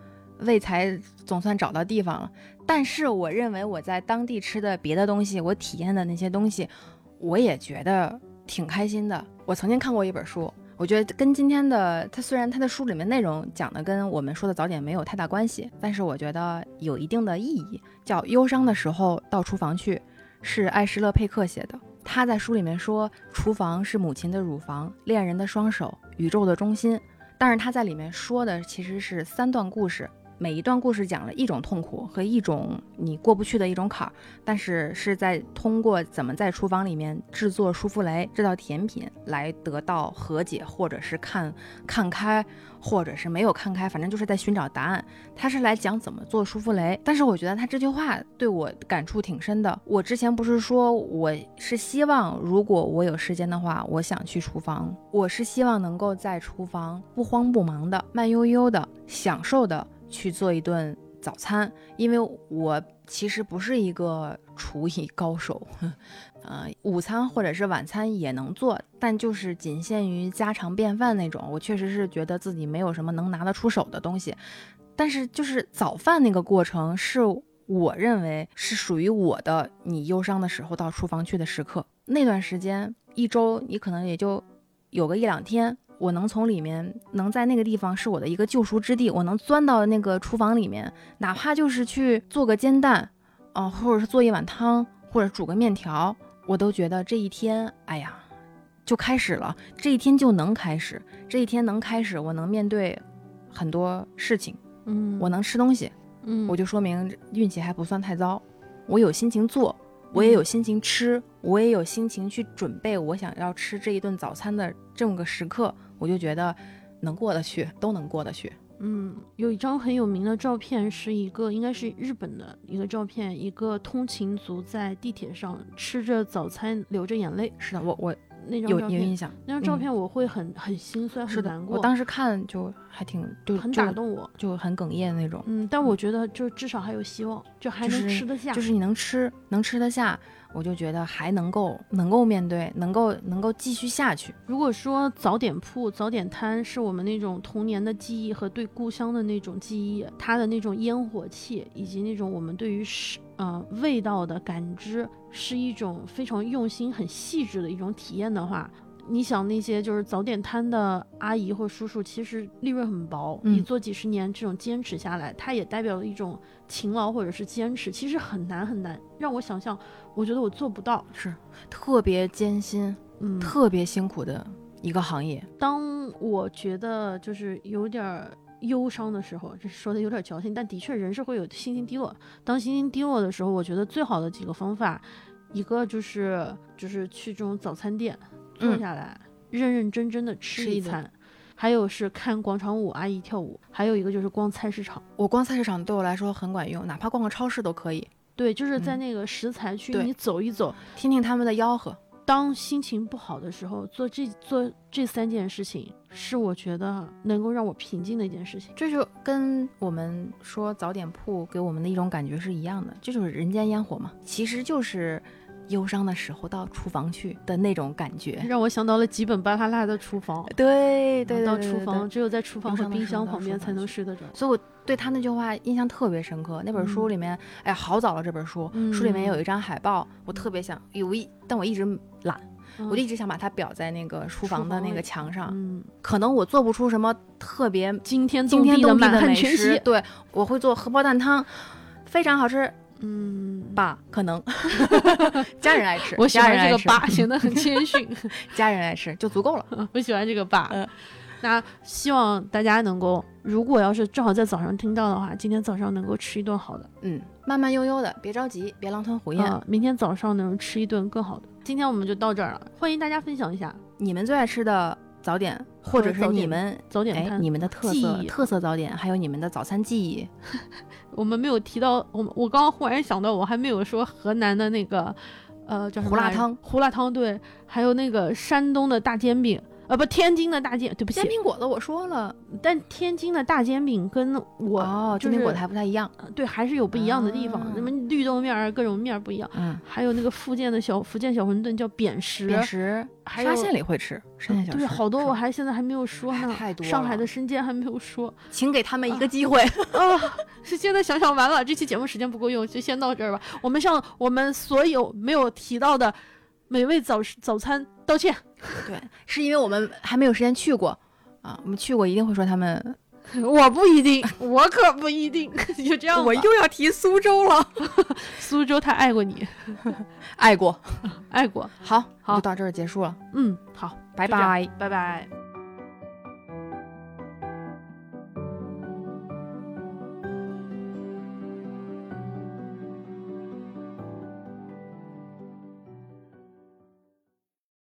胃才总算找到地方了。但是我认为我在当地吃的别的东西，我体验的那些东西，我也觉得挺开心的。我曾经看过一本书，我觉得跟今天的它虽然它的书里面内容讲的跟我们说的早点没有太大关系，但是我觉得有一定的意义，叫《忧伤的时候到厨房去》，是艾什勒佩克写的。他在书里面说，厨房是母亲的乳房，恋人的双手，宇宙的中心。但是他在里面说的其实是三段故事。每一段故事讲了一种痛苦和一种你过不去的一种坎儿，但是是在通过怎么在厨房里面制作舒芙蕾这道甜品来得到和解，或者是看看开，或者是没有看开，反正就是在寻找答案。他是来讲怎么做舒芙蕾，但是我觉得他这句话对我感触挺深的。我之前不是说我是希望，如果我有时间的话，我想去厨房，我是希望能够在厨房不慌不忙的、慢悠悠的、享受的。去做一顿早餐，因为我其实不是一个厨艺高手，呃，午餐或者是晚餐也能做，但就是仅限于家常便饭那种。我确实是觉得自己没有什么能拿得出手的东西，但是就是早饭那个过程，是我认为是属于我的。你忧伤的时候到厨房去的时刻，那段时间一周你可能也就有个一两天。我能从里面，能在那个地方是我的一个救赎之地。我能钻到那个厨房里面，哪怕就是去做个煎蛋，哦，或者是做一碗汤，或者煮个面条，我都觉得这一天，哎呀，就开始了。这一天就能开始，这一天能开始，我能面对很多事情，嗯，我能吃东西，嗯，我就说明运气还不算太糟，我有心情做。我也有心情吃，我也有心情去准备我想要吃这一顿早餐的这么个时刻，我就觉得能过得去，都能过得去。嗯，有一张很有名的照片，是一个应该是日本的一个照片，一个通勤族在地铁上吃着早餐，流着眼泪。是的，我我。那张有有印象，那张照片我会很很心酸，很难过。我当时看就还挺就很打动我，就很哽咽那种。嗯，但我觉得就至少还有希望，就还能吃得下，就是你能吃能吃得下，我就觉得还能够能够面对，能够能够继续下去。如果说早点铺、早点摊是我们那种童年的记忆和对故乡的那种记忆，它的那种烟火气以及那种我们对于食呃味道的感知。是一种非常用心、很细致的一种体验的话，你想那些就是早点摊的阿姨或叔叔，其实利润很薄。你做几十年这种坚持下来，它也代表了一种勤劳或者是坚持，其实很难很难。让我想象，我觉得我做不到，是特别艰辛，嗯，特别辛苦的一个行业。当我觉得就是有点。忧伤的时候，这说的有点矫情，但的确人是会有心情低落。当心情低落的时候，我觉得最好的几个方法，一个就是就是去这种早餐店坐下来，认认真真的吃一餐；还有是看广场舞阿姨跳舞；还有一个就是逛菜市场。我逛菜市场对我来说很管用，哪怕逛个超市都可以。对，就是在那个食材区你走一走，听听他们的吆喝。当心情不好的时候，做这做这三件事情，是我觉得能够让我平静的一件事情。这就跟我们说早点铺给我们的一种感觉是一样的，这就是人间烟火嘛。其实就是忧伤的时候到厨房去的那种感觉，让我想到了几本巴哈拉的厨房。对对，到厨房只有在厨房和冰箱旁边才能睡得着。所以我对他那句话印象特别深刻。那本书里面，哎呀，好早了这本书，书里面有一张海报，我特别想有一，但我一直。懒，我就一直想把它裱在那个厨房的那个墙上。嗯，可能我做不出什么特别惊天惊天动地的美食，对，我会做荷包蛋汤，非常好吃。嗯，吧，可能 家人爱吃，我喜欢这个吧，显得很谦逊。家人爱吃就足够了，我喜欢这个吧。那希望大家能够，如果要是正好在早上听到的话，今天早上能够吃一顿好的。嗯，慢慢悠悠的，别着急，别狼吞虎咽。明天早上能吃一顿更好的。今天我们就到这儿了，欢迎大家分享一下你们最爱吃的早点，或者是你们早点你们的特色特色早点，还有你们的早餐记忆。我们没有提到，我我刚刚忽然想到，我还没有说河南的那个，呃，叫什么？胡辣汤。胡辣汤对，还有那个山东的大煎饼。呃不，天津的大煎，对不起，煎饼果子我说了，但天津的大煎饼跟我哦，煎饼果子还不太一样，对，还是有不一样的地方，什么绿豆面儿，各种面儿不一样，嗯，还有那个福建的小福建小馄饨叫扁食，扁食，沙县里会吃，沙县小吃，对，好多我还现在还没有说呢，太多，上海的生煎还没有说，请给他们一个机会。啊！是现在想想完了，这期节目时间不够用，就先到这儿吧。我们向我们所有没有提到的美味早早餐道歉。对，是因为我们还没有时间去过啊，我们去过一定会说他们。我不一定，我可不一定，就这样。我又要提苏州了，苏州他爱过你，爱过，爱过。好，好，就到这儿结束了。嗯，好，拜拜，拜拜。